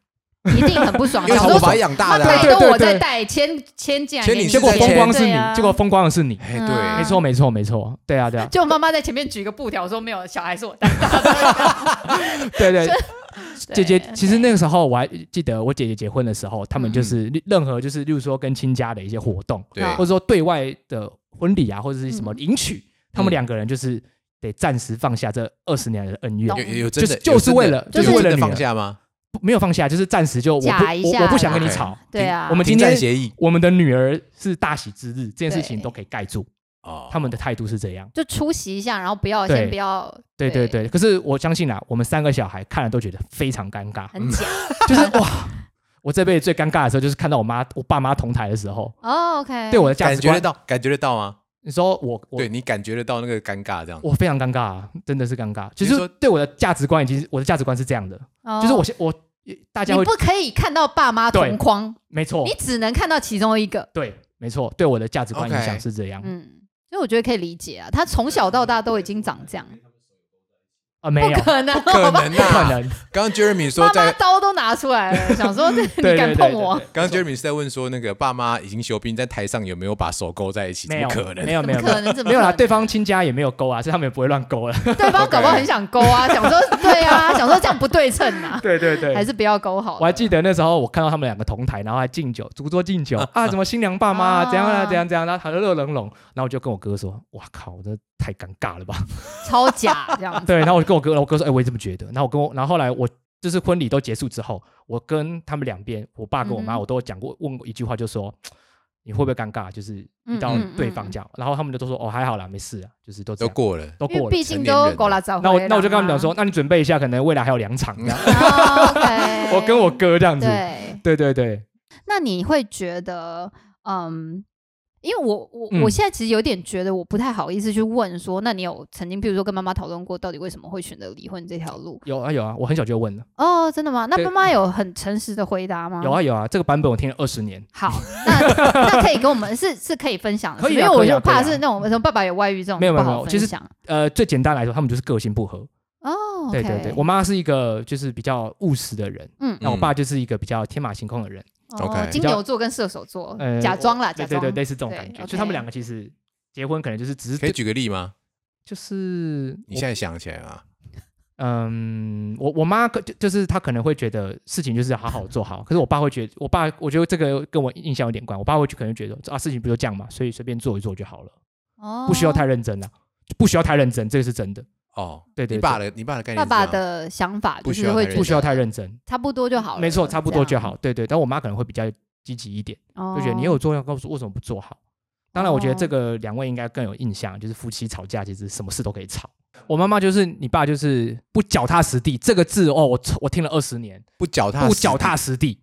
一定很不爽，因为想说是我把他养大的。对对带都我在对。带，牵牵进来给你，牵你结果风光是你结果风光的是你。对，没错没错没错，对啊对啊，就妈妈在前面举个布条说没有，小孩是我带大的。对对。姐姐，其实那个时候我还记得，我姐姐结婚的时候，他们嗯就是任何就是，例如说跟亲家的一些活动，对。嗯或者说对外的婚礼啊，或者是什么嗯迎娶，他们两个人就是得暂时放下这二十年来的恩怨懂，有有有真的就是就是为了就是有真的为了女儿。放下吗？不没有放下，就是暂时就我我我不想跟你吵，对啊，我们今天战协议。我们的女儿是大喜之日，这件事情都可以盖住，哦，他们的态度是这样。就出席一下，然后不要先不要，对对。对，可是我相信啊，我们三个小孩看了都觉得非常尴尬，很假。就是哇，我这辈子最尴尬的时候就是看到我妈我爸妈同台的时候，哦，OK，对我的价值观，感觉得到，感觉得到吗？你说我我对你感觉得到那个尴尬这样。我非常尴尬啊，真的是尴尬。就是对我的价值观已经，我的价值观是这样的，哦。就是我现我大家你不可以看到爸妈同框，没错你，只能看到其中一个。对，没错，对我的价值观影响是这样。嗯，所以我觉得可以理解啊，他从小到大都已经长这样，啊，没有，不可能，不可能不可啊！能。刚刚 Jeremy 说妈妈在，刀都拿出来了，想说你敢碰我，刚刚 Jeremy 是在问说，那个爸妈已经休兵，在台上有没有把手勾在一起？没有可能没？有没有可能？没有啦，对方亲家也没有勾啊，所以他们也不会乱勾了。对方搞不好很想勾啊，想说对啊，想说这样不对称啊，对对对还是不要勾好了。我还记得那时候我看到他们两个同台，然后还敬酒，主桌敬酒 啊，怎么新娘爸妈啊啊怎样啊怎样怎样，然后和乐融融，然后我就跟我哥说，哇靠，这太尴尬了吧？超假这样。对，然后我就跟我哥，然后我哥说，哎，我也这么觉得。然后我跟我，然后后来我就是婚礼都结束之后，我跟他们两边，我爸跟我妈，我都有讲过，问过一句话，就说。你会不会尴尬？就是遇到对方这样，然后他们就都说哦还好啦，没事啊，就是都都过了，都过了。毕竟都过了早。那我那我就跟他们讲说，，那你准备一下，可能未来还有两场这样。我跟我哥这样子，对，对对对，那你会觉得，嗯，因为我我、嗯我现在其实有点觉得我不太好意思去问说，那你有曾经比如说跟妈妈讨论过，到底为什么会选择离婚这条路？有啊有啊，我很小就问了，哦，真的吗？那对妈妈有很诚实的回答吗？有啊有啊，这个版本我听了二十年，好，那那可以跟我们 是是可以分享的，可以啊因为我就怕是那种什么爸爸有外遇这种没有没有其实呃，最简单来说，他们就是个性不合。哦，对对对，我妈是一个就是比较务实的人，嗯那我爸就是一个比较天马行空的人，哦 OK 金牛座跟射手座呃，假装啦，假装对对对，类似这种感觉，OK。就他们两个其实结婚可能就是只是可以举个例吗？就是你现在想起来啊？嗯，我我妈可就就是她可能会觉得事情就是要好好做好，可是我爸会觉得，我爸我觉得这个跟我印象有点关，我爸会可能觉得啊事情不就这样嘛，所以随便做一做就好了，哦。不需要太认真啊，不需要太认真，这个是真的，哦，对对你爸的你爸的概念爸爸的想法不就是会不需要太认真，差不多就好了，没错，差不多就好，对对，但我妈可能会比较积极一点，样，就觉得你哦有做要告诉我为什么不做好。当然，我觉得这哦。个两位应该更有印象，就是夫妻吵架其实什么事都可以吵。我妈妈就是你爸，就是不脚踏实地这个字哦，我我听了二十年，不脚踏不脚踏实地。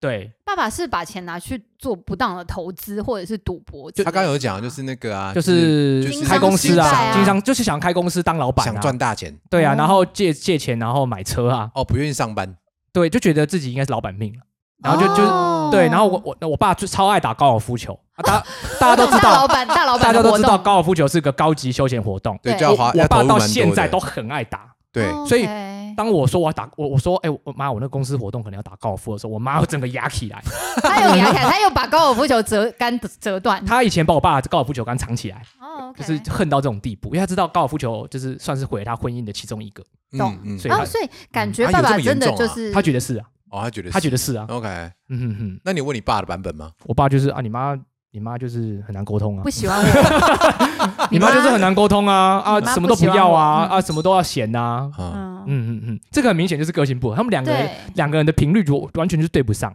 对，爸爸是把钱拿去做不当的投资或者是赌博之类的吗，他刚刚有讲，就是那个啊，就是就是开公司啊，经商就是想开公司当老板想啊，赚大钱。对啊，哦。然后借借钱，然后买车啊，哦，不愿意上班，对，就觉得自己应该是老板命了。然后就就对，然后我我我爸就超爱打高尔夫球，啊大 大家都知大道老，板大老板大家都知道高尔夫球是个高级休闲活动。对，我爸到现在都很爱打。对，哦所以当我说我要打，我我说哎、我妈，我那公司活动可能要打高尔夫的时候，我妈会整个压起来。她有压起来，她又把高尔夫球折杆折断，她以前把我爸的高尔夫球杆藏起来，哦就是恨到这种地步，因为她知道高尔夫球就是算是毁了她婚姻的其中一个，懂。嗯嗯，所以然后所以感觉爸爸真的就是她觉得是啊，哦，他觉得她觉得是是啊，OK，嗯哼哼，那你问你爸的版本吗？我爸就是啊，你妈你妈就是很难沟通啊。不，喜欢我，你妈就是很难沟通啊啊，什么都不要啊嗯。啊，什么都要嫌呐，啊，嗯，嗯嗯嗯，这个很明显就是个性不合，他们两个人，两个人的频率就完全就是对不上。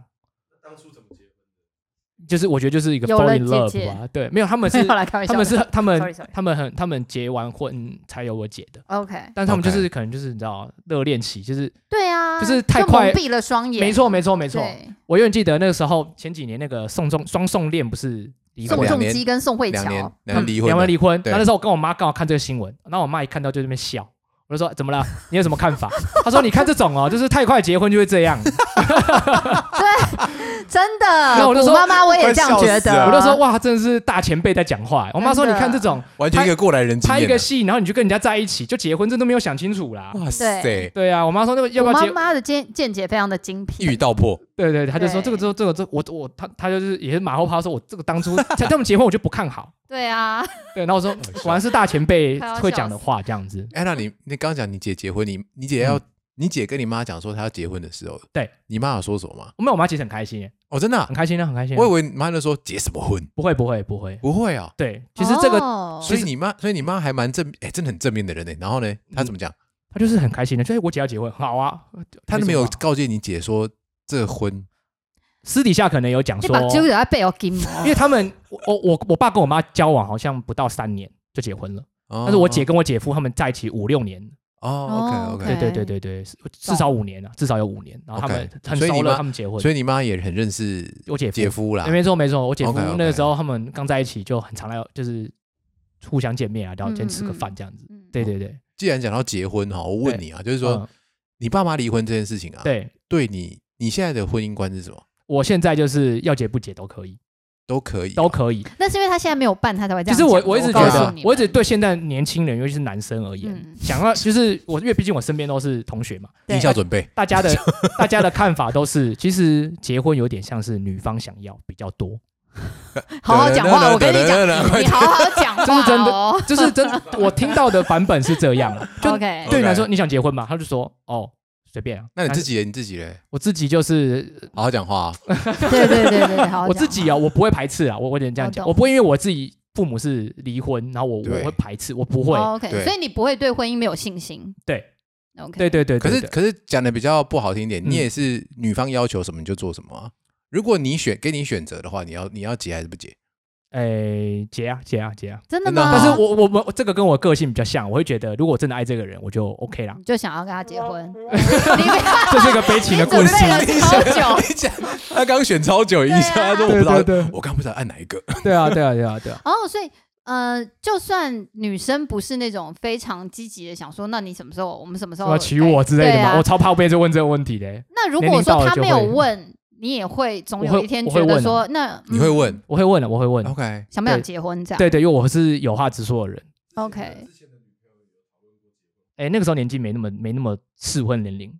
就是我觉得就是一个有 fall 了 in 姐 love 姐啊，对，没有他们是 他们是他们 Sorry, sorry 他们很他们结完婚才有我姐的，OK，但他们就是可能就是你知道热恋期，就是对啊，就是太快闭了双眼，没错没错没错。我永远记得那个时候前几年那个宋仲双宋恋不是离婚宋两年仲基跟宋慧乔两，年两嗯年离婚了，两人离婚，对然后那时候我跟我妈刚好看这个新闻，然后我妈一看到就在那边笑。我就说怎么了？你有什么看法？她说你看这种哦，就是太快结婚就会这样。对真的，那我就说古妈妈我也这样觉得，我就说哇，真的是大前辈在讲话。我妈说你看这种完全一个过来人。拍一个戏，然后你就跟人家在一起就结婚，这都没有想清楚啦。哇塞，对啊，我妈说那个要不要结？妈的见见解非常的精辟一辟语，道破，对对，她就说这个之后这个这我我她她就是也是马后炮说，我这个当初才他们结婚我就不看好。对啊，对，然后我说果然是大前辈会讲的话这样子。哎，那你你刚刚讲你姐结婚，你你姐要你姐跟你妈讲说她要结婚的时候，对你妈有说什么吗？没有，我妈其实很开心耶，哦，真的啊很，开心啊，很开心啊。我以为你妈那时候结什么婚？不会不会不会，不会啊，对，其实这个哦所以你妈，所以你妈还蛮正，哎，真的很正面的人呢。然后呢，她怎么讲？她就是很开心的，就是我姐要结婚，好啊。她都没有什么啊告诫你姐说这个婚私底下可能有讲说你把，揪在背后金毛因，为他们我我我爸跟我妈交往好像不到三年就结婚了，但但是我姐跟我姐夫他们在一起五六年，哦哦，OK。对 OK，对对对对，对至少五年啊，至少有五年，然后他们很熟了，他们结婚，所以你妈也很认识我姐夫姐夫啦欸。没错没错，我姐夫那个时候他们刚在一起就很常来，就是互相见面啊，聊天嗯吃个嗯饭这样子。嗯。对对对，既然讲到结婚哈，我问你啊，就是说嗯。你爸妈离婚这件事情啊，对。对你你现在的婚姻观是什么？我现在就是要结不结都可以，都可以啊，都可以。那是因为他现在没有办，他才会这其实样讲的。我我一直觉得我一直对现在年轻人，尤其是男生而言嗯，想要就是我，因为毕竟我身边都是同学嘛，一下准备。大家的 大家的看法都是，其实结婚有点像是女方想要比较多，好好讲话，我跟你讲，你好好讲话这是真的哦。就是真我听到的版本是这样啊，就对你来说，你想结婚吗？他就说哦，随便啊。那你自己嘞？你自己嘞？我自己就是好好讲话啊。对对对对对，好好，我自己啊，我不会排斥啊，我我只能这样讲，我不会因为我自己父母是离婚，然后我我会排斥，我不会。哦 OK，所以你不会对婚姻没有信心。对 OK，对对对，可是可是讲的比较不好听一点，嗯你也是女方要求什么你就做什么啊。如果你选给你选择的话，你要你要结还是不结？哎，结啊结啊结啊！真的吗？但是我我我这个跟我个性比较像，我会觉得如果我真的爱这个人，我就 OK 啦。就想要跟他结婚，这是一个悲情的故事。超久，你讲他刚选超久，一下他说我不知道，我刚不知道按哪一个。对啊对啊对啊对啊！哦，所以呃，就算女生不是那种非常积极的想说，那你什么时候我们什么时候要娶我之类的嘛，啊我超怕被这问这个问题的。那如果说他没有问，你也会总有一天觉得说，那你会问我会问了，我会问。？OK，想不想结婚这样？对对，因为我是有话直说的人。，OK，哎，那个时候年纪没那么没那么适婚年龄，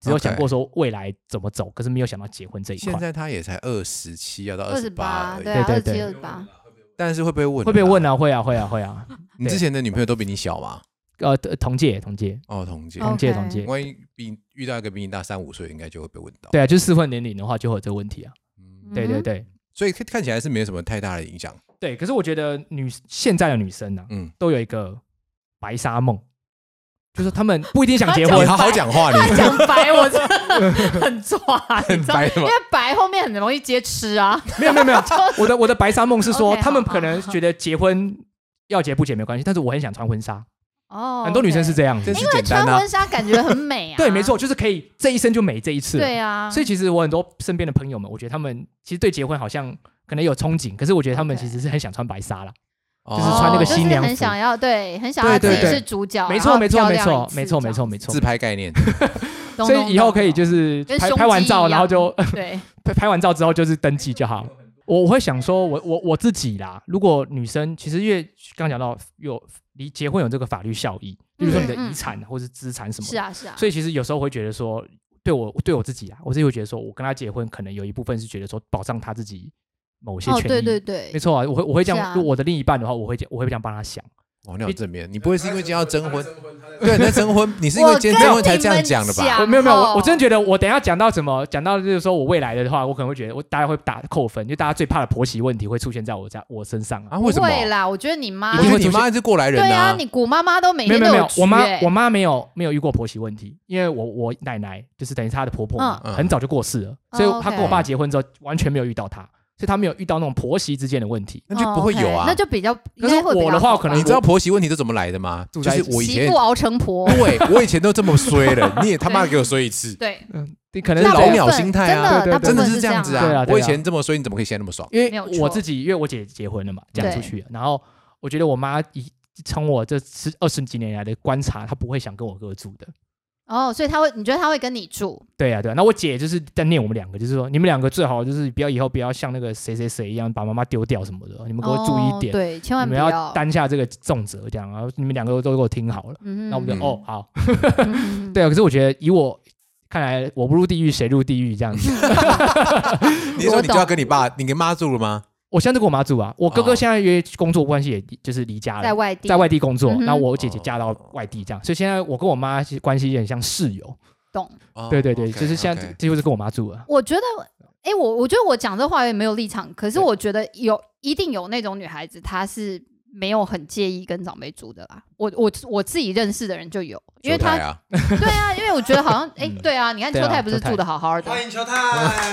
只有想过说未来怎么走，可是没有想到结婚这一块。现在他也才二十七，要到二十。八对啊，二十七、对对对二十八，但是会不会问？会不会问？啊？会啊会啊会啊！你之前的女朋友都比你小吗？呃，同届同届哦，同届。同届同届。万一比遇到一个比你大三五岁，应该就会被问到。对啊，就是适婚年龄的话，就会有这个问题啊。嗯，嗯对对对所以看看起来是没有什么太大的影响。对，可是我觉得女现在的女生呢、啊，嗯，都有一个白纱梦，就是她们不一定想结婚你，好好讲话，你讲白 我真的很抓，你很知道，白吗因为？白后面很容易接吃啊。没有没有没有，我的我的白纱梦是说她们可能觉得结婚要结不结没关系，但是我很想穿婚纱，哦，很多女生是这样子真。是因为。穿婚纱感觉很美啊。对，没错，就是可以这一生就美这一次。对啊，所以其实我很多身边的朋友们，我觉得他们其实对结婚好像可能有憧憬，可是我觉得他们其实是很想穿白纱啦。就就是穿那个哦新娘是很想要对，很想要是主角，没错没错没错没错没错没错自。拍概念。懂所以以后可以就是拍完照，然后就对，拍拍完照之后就是登记就好。我我会想说我，我我自己啦，如果女生其实因为刚刚讲到有离结婚有这个法律效益，比如说你的遗产或是资产什么的，是啊是啊，所以其实有时候会觉得说，对我对我自己啊，我自己会觉得说，我跟他结婚，可能有一部分是觉得说保障他自己某些哦权益。对对对没，错啊，我会我会这样，我的另一半的话，我会我会这样帮他想。哇，你好正面，你不会是因为今天要征婚？对，你在征婚，你是因为今天征婚才这样讲的吧？没有没有，我哦我真的觉得，我等一下讲到什么讲到就是说我未来的话，我可能会觉得我大家会打扣分，因为大家最怕的婆媳问题会出现在我家我身上啊。啊，为什么？不会啦，我觉得你妈因为你妈是过来人对啊，啊。你姑妈妈都每没有没有没有，我妈欸我妈没有没有遇过婆媳问题，因为我我奶奶就是等于是她的婆婆嘛，嗯嗯很早就过世了，所以哦她跟我爸结婚之后完全没有遇到她，所以她没有遇到那种婆媳之间的问题。那就不会有哦啊那就比较。可是我的话可能你知道婆媳问题是怎么来的吗？就是我以前媳妇，熬成婆，对我以前都这么衰了，你也他妈给我衰一次，对，嗯，你可能老鸟心态啊。真的，大对对真的是这样子啊。我以前这么衰，你怎么可以现在那么爽？因为我自己，因为我姐结婚了嘛，嫁出去了，然后我觉得我妈以从我这十二十几年来的观察，她不会想跟我哥住的。哦，所以他会，你觉得他会跟你住？对啊，对啊。那我姐就是在念我们两个，就是说你们两个最好就是不要以后不要像那个谁谁谁一样把妈妈丢掉什么的，你们给我注意一点，哦对，千万不你们要担下这个重责，这样。然后你们两个都给我听好了。嗯那我们就、嗯哦好，嗯对啊。可是我觉得以我看来，我不入地狱谁入地狱这样子。你是说你就要跟你爸、你跟妈住了吗？我现在都跟我妈住啊，我哥哥哦现在因为工作关系，也就是离家了，在外地，在外地工作，嗯哼然后我姐姐嫁到外地这样，所以现在我跟我妈关系有点像室友。懂。哦对对对就是现在几乎是跟我妈住了。我觉得，哎，我我觉得我讲这话也没有立场，可是我觉得有一定有那种女孩子，她是没有很介意跟长辈住的啦。我我我自己认识的人就有，因为她球台啊，对啊，因为我觉得好像，哎嗯，对啊，你看秋泰不是住的好好的，欢迎秋太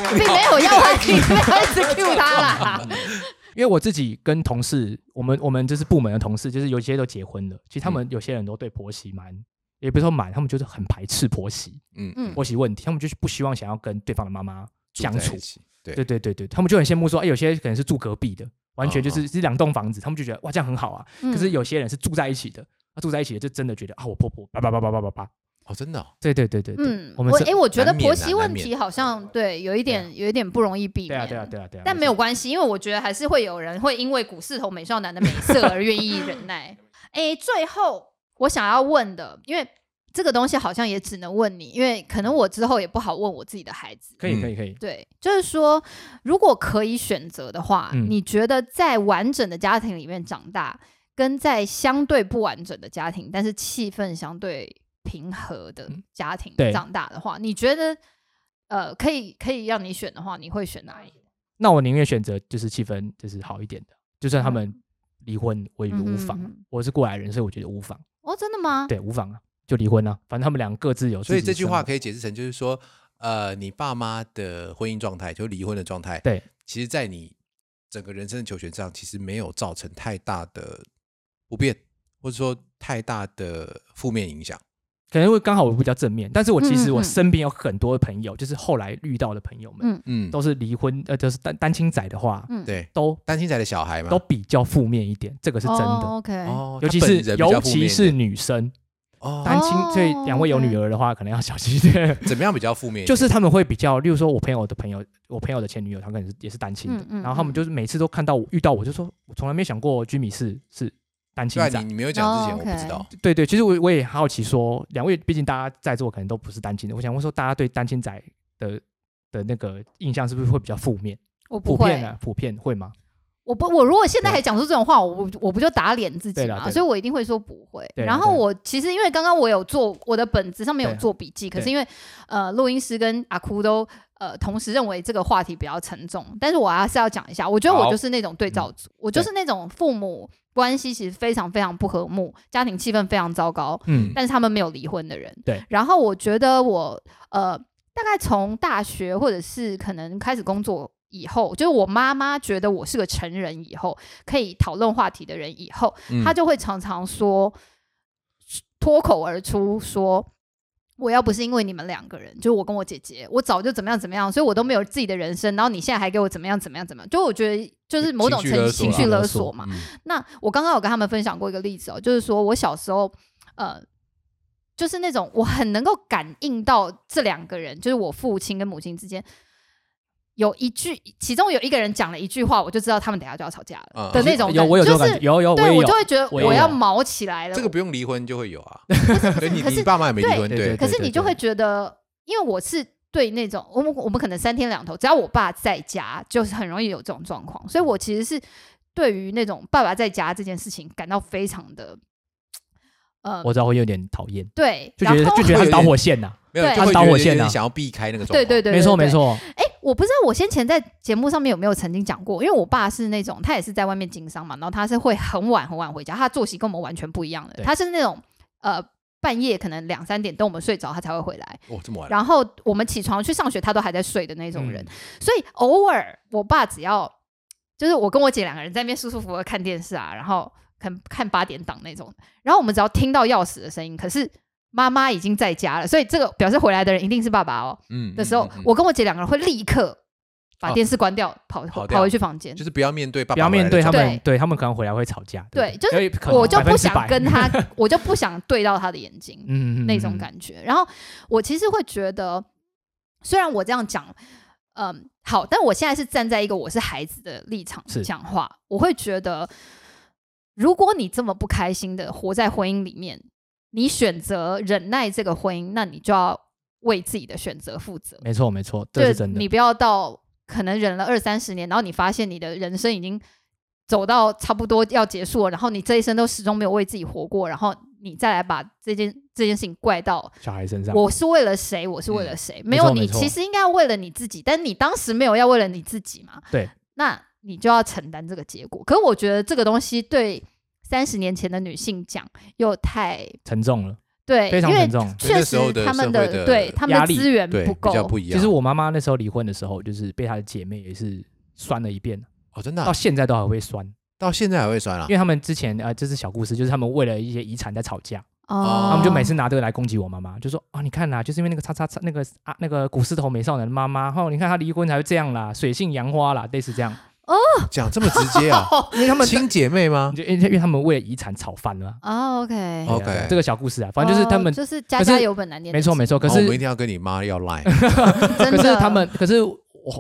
并没有要他，并没有一直 cue 他啦。因为我自己跟同事，我们我们就是部门的同事，就是有些都结婚了，其实他们有些人都对婆媳蛮，也不是说蛮，他们就是很排斥婆媳嗯嗯婆媳问题，他们就是不希望想要跟对方的妈妈相处。，对对对对对，他们就很羡慕说，哎，有些可能是住隔壁的，完全就哦是是两栋房子，他们就觉得哇这样很好啊。可是嗯有些人是住在一起的，他住在一起的就真的觉得啊我婆婆叭叭叭叭叭叭叭，哦，真的哦，对对对对对，嗯，我哎，我觉得婆媳问题好像对有一点有一点不容易避免。对啊对啊对啊对啊，但没有关系，因为我觉得还是会有人会因为古四头美少男的美色而愿意忍耐。哎，最后我想要问的，因为这个东西好像也只能问你，因为可能我之后也不好问我自己的孩子。可以嗯可以可以，对，就是说，如果可以选择的话，嗯你觉得在完整的家庭里面长大，跟在相对不完整的家庭，但是气氛相对平和的嗯家庭对长大的话，你觉得呃，可以可以让你选的话，你会选哪一个？那我宁愿选择就是气氛就是好一点的，就算他嗯们离婚，我也无妨。我是过来人，所以我觉得无妨。哦，真的吗？对，无妨啊，就离婚了，反正他们两个各自有。所以这句话可以解释成就是说，呃，你爸妈的婚姻状态，就离婚的状态，对，其实，在你整个人生的求学上，其实没有造成太大的不便，或者说太大的负面影响。可能会刚好我比较正面，但是我其实我身边有很多朋友，就是后来遇到的朋友们，嗯嗯，都是离婚，呃，就是单单亲仔的话，嗯，对，都单亲仔的小孩嘛，都比较负面一点，这个是真的。哦 OK，哦，尤其是尤其是女生哦，单亲，所以两位有女儿的话，可能要小心一点。怎么样比较负面？就是他们会比较，例如说我朋友的朋友，我朋友的前女友，她可能是也是单亲的，嗯嗯然后他们就是每次都看到我遇到我就说，我从来没想过居米是是单亲对啊，仔你。你没有讲之前哦我不知道。对对，其实我我也好奇说，两位毕竟大家在座可能都不是单亲的，我想问说，大家对单亲仔的的那个印象是不是会比较负面？我不会普遍，啊，普遍会吗？我不，我如果现在还讲出这种话，我不我不就打脸自己嘛？所以我一定会说不会。然后我其实因为刚刚我有做我的本子上面有做笔记，可是因为呃录音师跟阿哭都呃同时认为这个话题比较沉重，但是我还是要讲一下，我觉得我就是那种对照组，我就是那种父母关系其实非常非常不和睦，家庭气氛非常糟糕，嗯，但是他们没有离婚的人。对。然后我觉得我呃，大概从大学或者是可能开始工作以后，就是我妈妈觉得我是个成人以后，可以讨论话题的人以后，嗯她就会常常说，脱口而出说。我要不是因为你们两个人，就是我跟我姐姐，我早就怎么样怎么样，所以我都没有自己的人生。然后你现在还给我怎么样怎么样怎么样，就我觉得就是某种情绪勒索啦程情绪勒索嘛。嗯那我刚刚有跟他们分享过一个例子哦，就是说我小时候，呃，就是那种我很能够感应到这两个人，就是我父亲跟母亲之间有一句，其中有一个人讲了一句话，我就知道他们等下就要吵架了、嗯的那种感有我有这就是种感觉，有有我有对我就，会觉得我要毛起来了。这个不用离婚就会有啊。可是你爸妈也没离婚，对对可是你就会觉得，因为我是对那种我们我们可能三天两头，只要我爸在家，就是很容易有这种状况，所以我其实是对于那种爸爸在家这件事情感到非常的，呃，我知道会有点讨厌，对，就觉然后得就觉得他是导火线呐。没有对就会觉得有导火线啊想要避开那个状况。对对对，没错没。错，哎，我不知道我先前在节目上面有没有曾经讲过，因为我爸是那种他也是在外面经商嘛，然后他是会很晚很晚回家，他的作息跟我们完全不一样的，他是那种呃半夜可能两三点等我们睡着他才会回来，哦，这么晚，然后我们起床去上学他都还在睡的那种人，嗯。所以偶尔我爸只要就是我跟我姐两个人在那边舒舒服服的看电视啊，然后可能看八点档那种，然后我们只要听到钥匙的声音，可是妈妈已经在家了，所以这个表示回来的人一定是爸爸哦。嗯的时候，嗯嗯嗯我跟我姐两个人会立刻把哦电视关掉，跑跑掉跑回去房间。就是不要面对爸爸不要面对他们，对他们可能回来会吵架。对，不就是我就不想跟他，我就不想对到他的眼睛。嗯那种感觉。然后我其实会觉得，虽然我这样讲，嗯，好，但我现在是站在一个我是孩子的立场是讲话，我会觉得，如果你这么不开心的活在婚姻里面，你选择忍耐这个婚姻，那你就要为自己的选择负责。没错没错，这是真的你。不要到可能忍了二三十年，然后你发现你的人生已经走到差不多要结束了，然后你这一生都始终没有为自己活过，然后你再来把这件这件事情怪到小孩身上，我是为了谁，我是为了谁，没有你其实应该要为了你自己，但你当时没有要为了你自己嘛？对，那你就要承担这个结果。可是我觉得这个东西对三十年前的女性讲又太沉重了。对，非常沉重确实那时候的他们的对他们压力的资源不够，比较不一样。其实我妈妈那时候离婚的时候，就是被她的姐妹也是酸了一遍，哦，真的啊到现在都还会酸，到现在还会酸啊因？为他们之前呃，这是小故事，就是他们为了一些遗产在吵架，哦，他们就每次拿这个来攻击我妈妈，就说啊，你看啦，就是因为那个叉叉叉那个啊那个古丝头美少男的妈妈，哦，你看她离婚才会这样啦，水性杨花啦，类似这样，讲这么直接啊？因为他们亲姐妹吗？就因为因为他们为了遗产吵翻了啊。哦，OK，OK 对啊这个小故事啊，反正就是他们哦，就是家家有本难念的经，没错没错，可是哦我们一定要跟你妈要赖。可是他们，可是我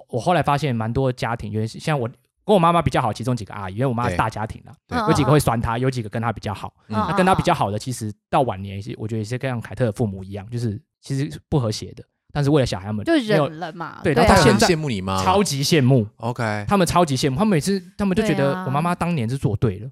我后来发现蛮多家庭，因为像我跟我妈妈比较好，其中几个阿姨，因为我妈是大家庭啦，对嗯有几个会酸她，有几个跟她比较好。嗯那跟她比较好的，其实到晚年，我觉得也是跟像凯特的父母一样，就是其实是不和谐的，但是为了小孩们就忍了嘛，对然后他现在羡慕你妈吗，超级羡慕，OK，他们超级羡慕，他们每次他们就觉得我妈妈当年是做对了，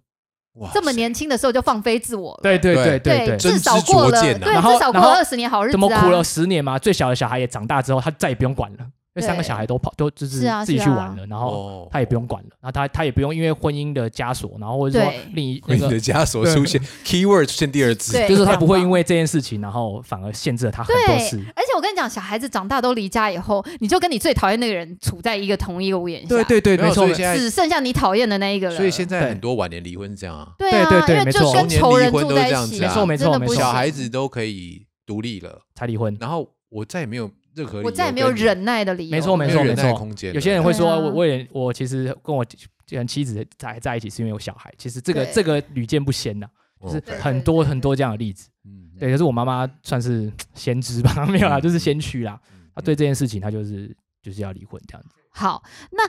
哇这么年轻的时候就放飞自我了，对对对对对。至少过了，灼见啊。对，至少过了二十年好日子啊，怎么苦了十年嘛？最小的小孩也长大之后，他再也不用管了，因为三个小孩都跑都就是自己去玩了，然后哦。他也不用管了，然后他他也不用因为婚姻的枷锁，然后或者说对。另一那个你的枷锁出现 keyword 出现第二次，就是他不会因为这件事情，然后反而限制了他很多对事。，而且我跟你讲，小孩子长大都离家以后，你就跟你最讨厌那个人处在一个同一个屋檐下，对对对，没错只剩下你讨厌的那一个了。所以现在很多晚年离婚是这样啊，对啊，对对没错。就跟仇人住在一起啊，没错没错没错。小孩子都可以独立了，才离婚。然后我再也没有任何理由我再也没有忍耐的理由。没错没没忍耐错没错空间了。有些人会说，对啊我我也我其实跟我跟妻子在在一起是因为有小孩，其实这个对这个屡见不鲜呐，就是很多很多这样的例子。嗯对，可是我妈妈算是 先知吧，没有啦，嗯就是先驱啦。嗯她对这件事情，她就是就是要离婚这样子。好，那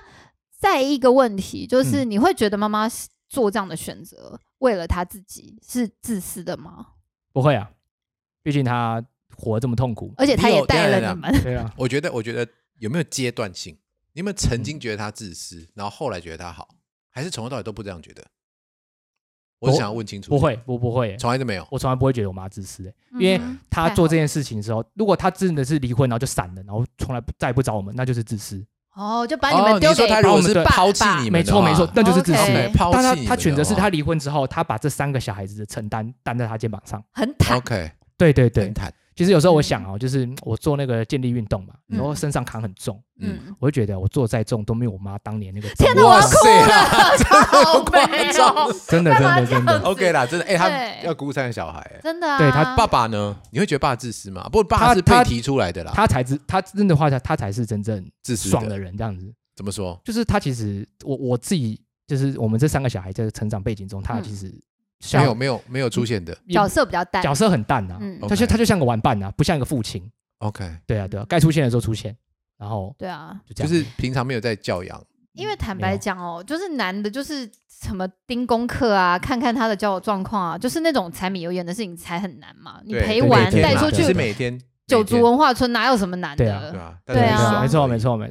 再一个问题嗯就是，你会觉得妈妈做这样的选择，为了她自己是自私的吗？不会啊，毕竟她活得这么痛苦。而且他也带了你们，对啊，我觉得，我觉得有没有阶段性？你有没有曾嗯经觉得他自私，然后后来觉得他好，还是从头到尾都不这样觉得？我想要问清楚，不，会，不不会，从来都没有。我从来不会觉得我妈自私的，因为嗯她做这件事情的时候，如果她真的是离婚然后就散了，然后从来不再也不找我们，那就是自私。哦，就把你哦，们丢给他如果是把我们抛弃你们没错没错，那就是自私。OK。抛弃但她你们的话。她选择是他离婚之后，他把这三个小孩子的承担担在他肩膀上。很坦，OK，对对对。很，坦，其实有时候我想哦，就是我做那个健力运动嘛，嗯。然后身上扛很重，嗯，嗯，我就觉得我做再重都没有我妈当年那个重。天哪，我要哭哇了，好夸美张哦，真的真的真的，OK 啦，真的，哎，他要孤三个小孩，哎。真的啊，对他爸爸呢？你会觉得爸自私吗？不，爸他他是被提出来的啦，他才知他真的话，他他才是真正自私爽的的，人这样子。怎么说？就是他其实我我自己就是我们这三个小孩在成长背景中，她嗯其实没有，没有，没有出现的。角色比较淡，角色很淡啊，嗯，他就他就像个玩伴啊，不像一个父亲。OK，对啊对啊，该出现的时候出现，然后对啊，就这样。就是平常没有在教养，因为坦白讲哦，就是男的，就是什么盯功课啊，看看他的交友状况啊，就是那种柴米油盐的事情才很难嘛。你陪玩带出去嘛其实每天。九族文化村，哪有什么难对啊。的？对啊。没错没错没，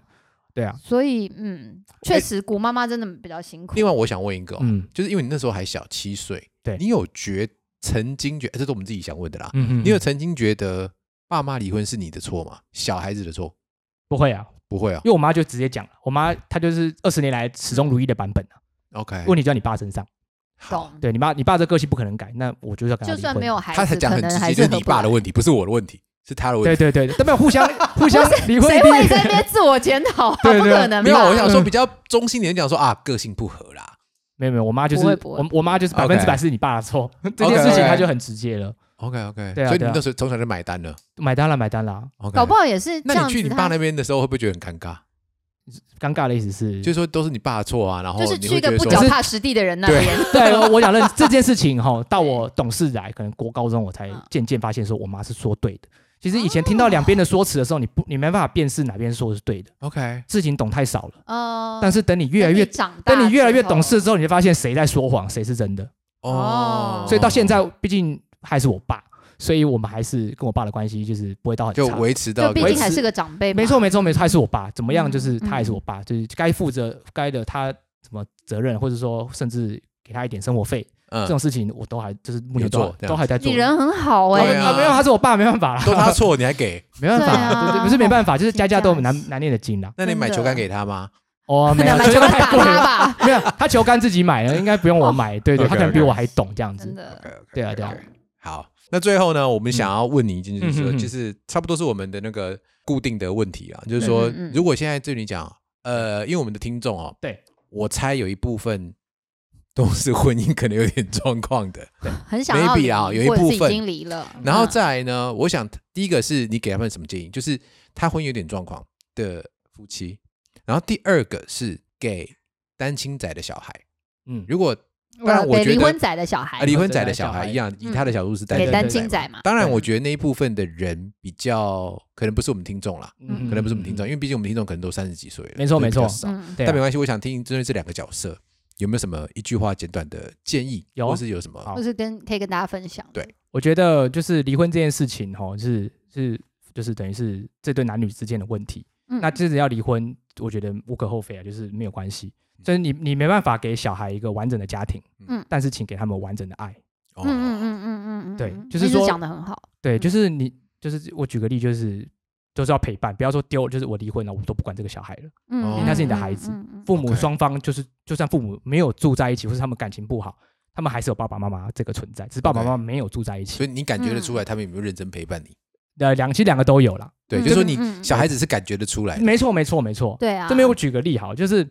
对啊，所以嗯，确实古妈妈真的比较辛苦。另外，我想问一个哦，嗯。就是因为你那时候还小，七岁，对你有觉曾经觉，这是我们自己想问的啦，嗯嗯，你有曾经觉得爸妈离婚是你的错吗？小孩子的错？不会啊？不会啊因为我妈就直接讲了，我妈她就是二十年来始终如一的版本啊。，OK，问题就在你爸身上，好，懂，对你妈你爸这个性不可能改，那我就是要跟他就算没有孩子，他才讲很直接，就是你爸的问题，不是我的问题，是他的问题。对对对，都没有互相 互相离婚谁会在那边自我检讨 啊？对对不可能吧，没有，我想说嗯比较中性点讲说啊，个性不合啦。没有没有，我妈就是我我妈就是百分之百是你爸的错，这件事情她就很直接了，OK OK，对啊对啊所以你那时候从小就买单了。买单了买单了。OK，搞不好也是那。你去你爸那边的时候，会不会觉得很尴尬？尴尬的意思是，就是说都是你爸的错啊，然后就是去一个不脚踏实地的人那边，对我我想认这件事情哈，到 我懂事来，可能国高中我才嗯。渐渐发现说我妈是说对的。其实以前听到两边的说辞的时候，你不你没办法辨识哪边说的是对的，OK，事情懂太少了。呃，但是等你越来越长大，等你越来越懂事，之后，你就发现谁在说谎，谁是真的。哦所以到现在，毕竟还是我爸，所以我们还是跟我爸的关系就是不会到很差。就维持到就毕维持竟还是个长辈嘛，没错，没错，没错，他是我爸，怎么样？嗯就是他还是我爸，就是该负责该的他什么责任，或者说甚至给他一点生活费，嗯。这种事情我都还就是目前都有做这样。都还在做。你人很好哎，对啊没有，他是我爸，没办法啦，都他错，你还给？没办对啊。法，不是没办法，就是家家都有难难念的经啦。那你买球杆给他吗？哦，没有，买球杆打太贵了，他吧，没有，他球杆自己买了，应该不用我买，对对，他可能比我还懂这样子。真的。对啊对啊。好，那最后呢，我们想要问你一件事，就是说，嗯嗯嗯就是差不多是我们的那个固定的问题啊，就是说嗯嗯嗯，如果现在对你讲，呃，因为我们的听众哦，对。我猜有一部分 都是婚姻可能有点状况的，很想要 maybe 啊有一部分。已经离了，然后嗯再来呢，我想第一个是你给他们什么建议，就是他婚姻有点状况的夫妻，然后第二个是给单亲仔的小孩，嗯，如果当然呃我觉得离婚仔的小孩。啊，离婚仔仔的小孩一样，以嗯。他的角度是单给单亲仔嘛。亲仔嘛，当然，我觉得那一部分的人比较可能不是我们听众啦，嗯。可能不是我们听众，因为毕竟我们听众可能都三十几岁了，没错没错。但没关系，我想听针对这两个角色有没有什么一句话简短的建议，有或是有什么好。就是跟可以跟大家分享。的，对。我觉得就是离婚这件事情，哈，是是就是等于是这对男女之间的问题。嗯。那真的要离婚，我觉得无可厚非啊，就是没有关系。就是你你没办法给小孩一个完整的家庭，嗯。但是请给他们完整的爱。哦。嗯嗯嗯嗯嗯嗯，对就是说讲的很好，对，嗯。就是你就是我举个例，就是都是要陪伴，不要说丢，就是我离婚了，我都不管这个小孩了。嗯哦因为他是你的孩子父母双方就是，就算父母没有住在一起，或是他们感情不好，他们还是有爸爸妈妈这个存在，只是爸爸妈妈没有住在一起。所以你感觉得出嗯来他们有没有认真陪伴你？呃，两其实两个都有啦。对，嗯就是说你嗯小孩子是感觉得出来的。没错，没错，没错。对啊，这边我举个例好，就是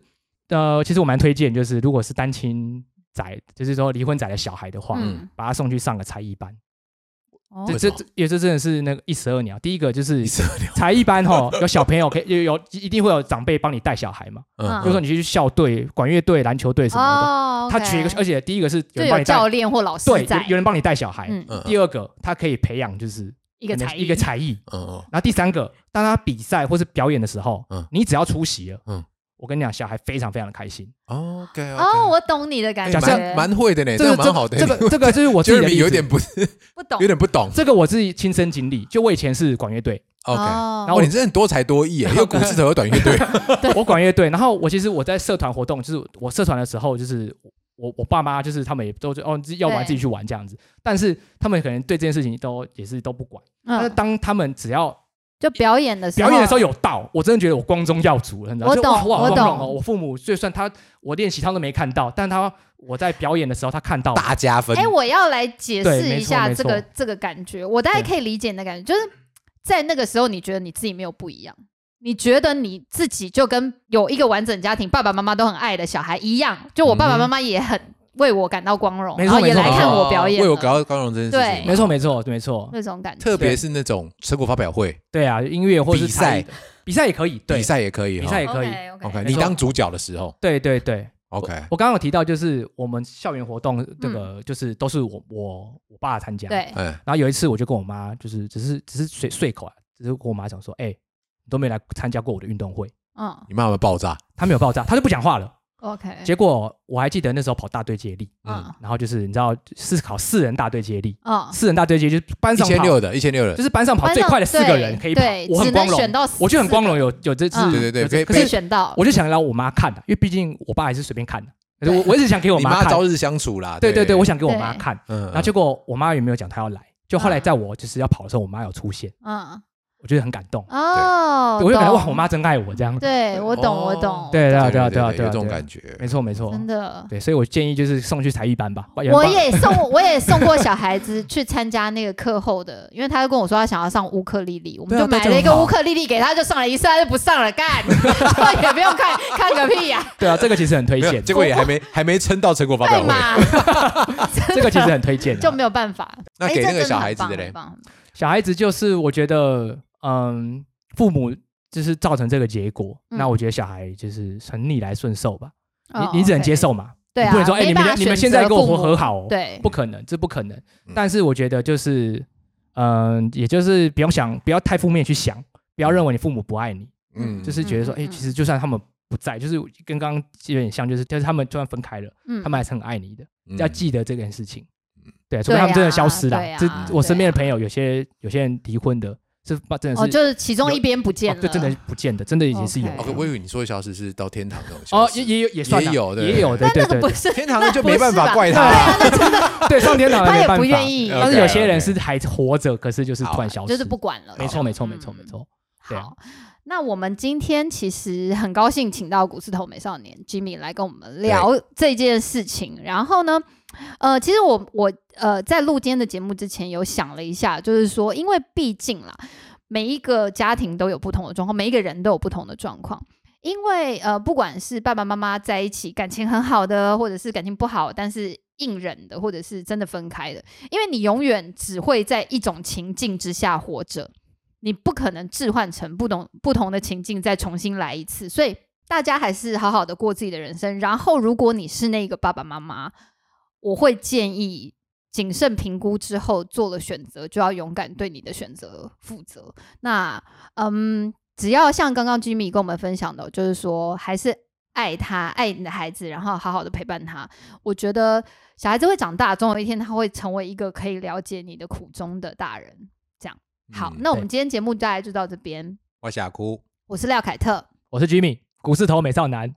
呃，其实我蛮推荐，就是如果是单亲仔，就是说离婚仔的小孩的话，嗯把他送去上个才艺班。哦。这这这也这真的是那个一石二鸟。第一个就是才艺班哈，有小朋友可以有有一定会有长辈帮你带小孩嘛。嗯嗯。比如说你去校队、管乐队、篮球队什么的，哦，他取一个，而且第一个是有人帮你带教，练或老师对，有人帮你带小孩。嗯，嗯。第二个，他可以培养就是一个才艺。一个才艺。嗯嗯。然后第三个，当他比赛或是表演的时候，嗯。你只要出席了，嗯我跟你讲，小孩非常非常的开心。，OK 哦，我懂你的感觉，蛮蛮会的呢，这个个蛮好的。这个这个就是我自己 有点不是 不懂有点不懂。这个我自己亲身经历，就我以前是管乐队，OK，哦然后你真的很多才多艺耶，有股市头有短乐队。我管乐队，然后我其实我在社团活动，就是我社团的时候，就是我我爸妈就是他们也都是哦要玩对自己去玩这样子，但是他们可能对这件事情都也是都不管。但是嗯，当他们只要就表演的时候，表演的时候有到，我真的觉得我光宗耀祖了，你知道吗？我懂我！懂我父母就算他我练习他都没看到，但他我在表演的时候他看到，大加分哎，。我要来解释一下这个这个感觉，我大概可以理解你的感觉，就是在那个时候，你觉得你自己没有不一样，你觉得你自己就跟有一个完整家庭，爸爸妈妈都很爱的小孩一样，就我爸爸妈妈也很为我感到光荣，没错没错然后也来看我表演，为我感到光荣这件事对。情，没错没错没错，那种感觉，特别是那种成果发表会、对啊，音乐或是比赛。比赛也可以，对。比赛也可以，比赛也可以。OK 你当主角的时候。对对对，OK，我刚刚有提到，就是我们校园活动，这个就是都是我我我爸参加。。对，嗯，然后有一次我就跟我妈，就是只是只是随随口啊，只是跟我妈讲说，哎、你都没来参加过我的运动会，嗯。你妈妈爆炸，她没有爆炸，她就不讲话了。，OK，结果我还记得那时候跑大队接力，嗯，嗯然后就是你知道是考四人大队接力，啊，四人大队接力就是班一上跑，千六的，一千六的。就，是班上跑最快的四个人可以跑对，我很只光荣，我就很光荣，有有这次，嗯。对对对可以选到，我就想让我妈看的，因为毕竟我爸还是随便看的，可是我我一直想给我你妈看，妈朝日相处啦，对对对，我，想给我妈对。看，嗯，然后结果我妈也没有讲她要来，就后来嗯。在我就是要跑的时候，我妈有出现，嗯，我觉得很感动，哦，我就感觉哇，懂我妈真爱我这样，对我懂，哦我懂，对啊对啊对对啊对啊，有这种感觉，没错没错，真的。对，所以我建议就是送去才艺班吧，我也送，我也送过小孩子去参加那个课后的，因为他就跟我说他想要上乌克丽丽，我们就买了一个乌克丽丽给他，就上了一次，他就不上了，干，也不用看，看个屁呀，对啊，这个其实很推荐，结果也还没 还没撑到成果发表会。这个其实很推荐啊，就没有办法。哎那给那个小孩子的嘞？小孩子就是我觉得，嗯，父母就是造成这个结果，嗯那我觉得小孩就是很逆来顺受吧，哦你你只能 OK 接受嘛，对啊，你不能说哎你们没办法你们选现在跟我和父母和好哦对，不可能，这不可能嗯。但是我觉得就是，嗯，也就是不用想，不要太负面去想，不要认为你父母不爱你，嗯，就是觉得说，哎，嗯嗯嗯其实就算他们不在，就是跟刚刚有点像，就是但是他们就算分开了，嗯他们还是很爱你的，嗯要记得这件事情嗯。对，除非他们真的消失了对啊。这对啊我身边的朋友有些有些人离婚的，是真的哦，就是其中一边不见了，哦对，真的不见的，真的也是有 OK，我以为你说的消失是到天堂那种哦，消失。也也有也算有的也有，的但对对对。那个不是天堂的就没办法怪他，他对啊啦。对，上天堂他也不愿意，呃但是有些人是还活着，可是就是突然消失，就是不管了。没错没错没嗯。错。没错。好，那我们今天其实很高兴请到股市头美少年 Jimmy 来跟我们聊这件事情。然后呢，呃，其实我我呃在录今天的节目之前有想了一下，就是说，因为毕竟啦，每一个家庭都有不同的状况，每一个人都有不同的状况。因为呃，不管是爸爸妈妈在一起感情很好的，或者是感情不好，但是硬忍的，或者是真的分开的，因为你永远只会在一种情境之下活着，你不可能置换成不同不同的情境再重新来一次，所以大家还是好好的过自己的人生。然后，如果你是那个爸爸妈妈，我会建议谨慎评估之后做了选择，就要勇敢对你的选择负责。那嗯，只要像刚刚 Jimmy 跟我们分享的，就是说还是爱他，爱你的孩子，然后好好的陪伴他。我觉得小孩子会长大，总有一天他会成为一个可以了解你的苦衷的大人。这样好，嗯那我们今天节目大概就到这边。我想哭。我是廖凯特我是 Jimmy，股市头美少男，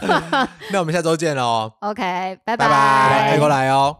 那我们下周见喽，，OK，拜拜。拜，拜过来哦。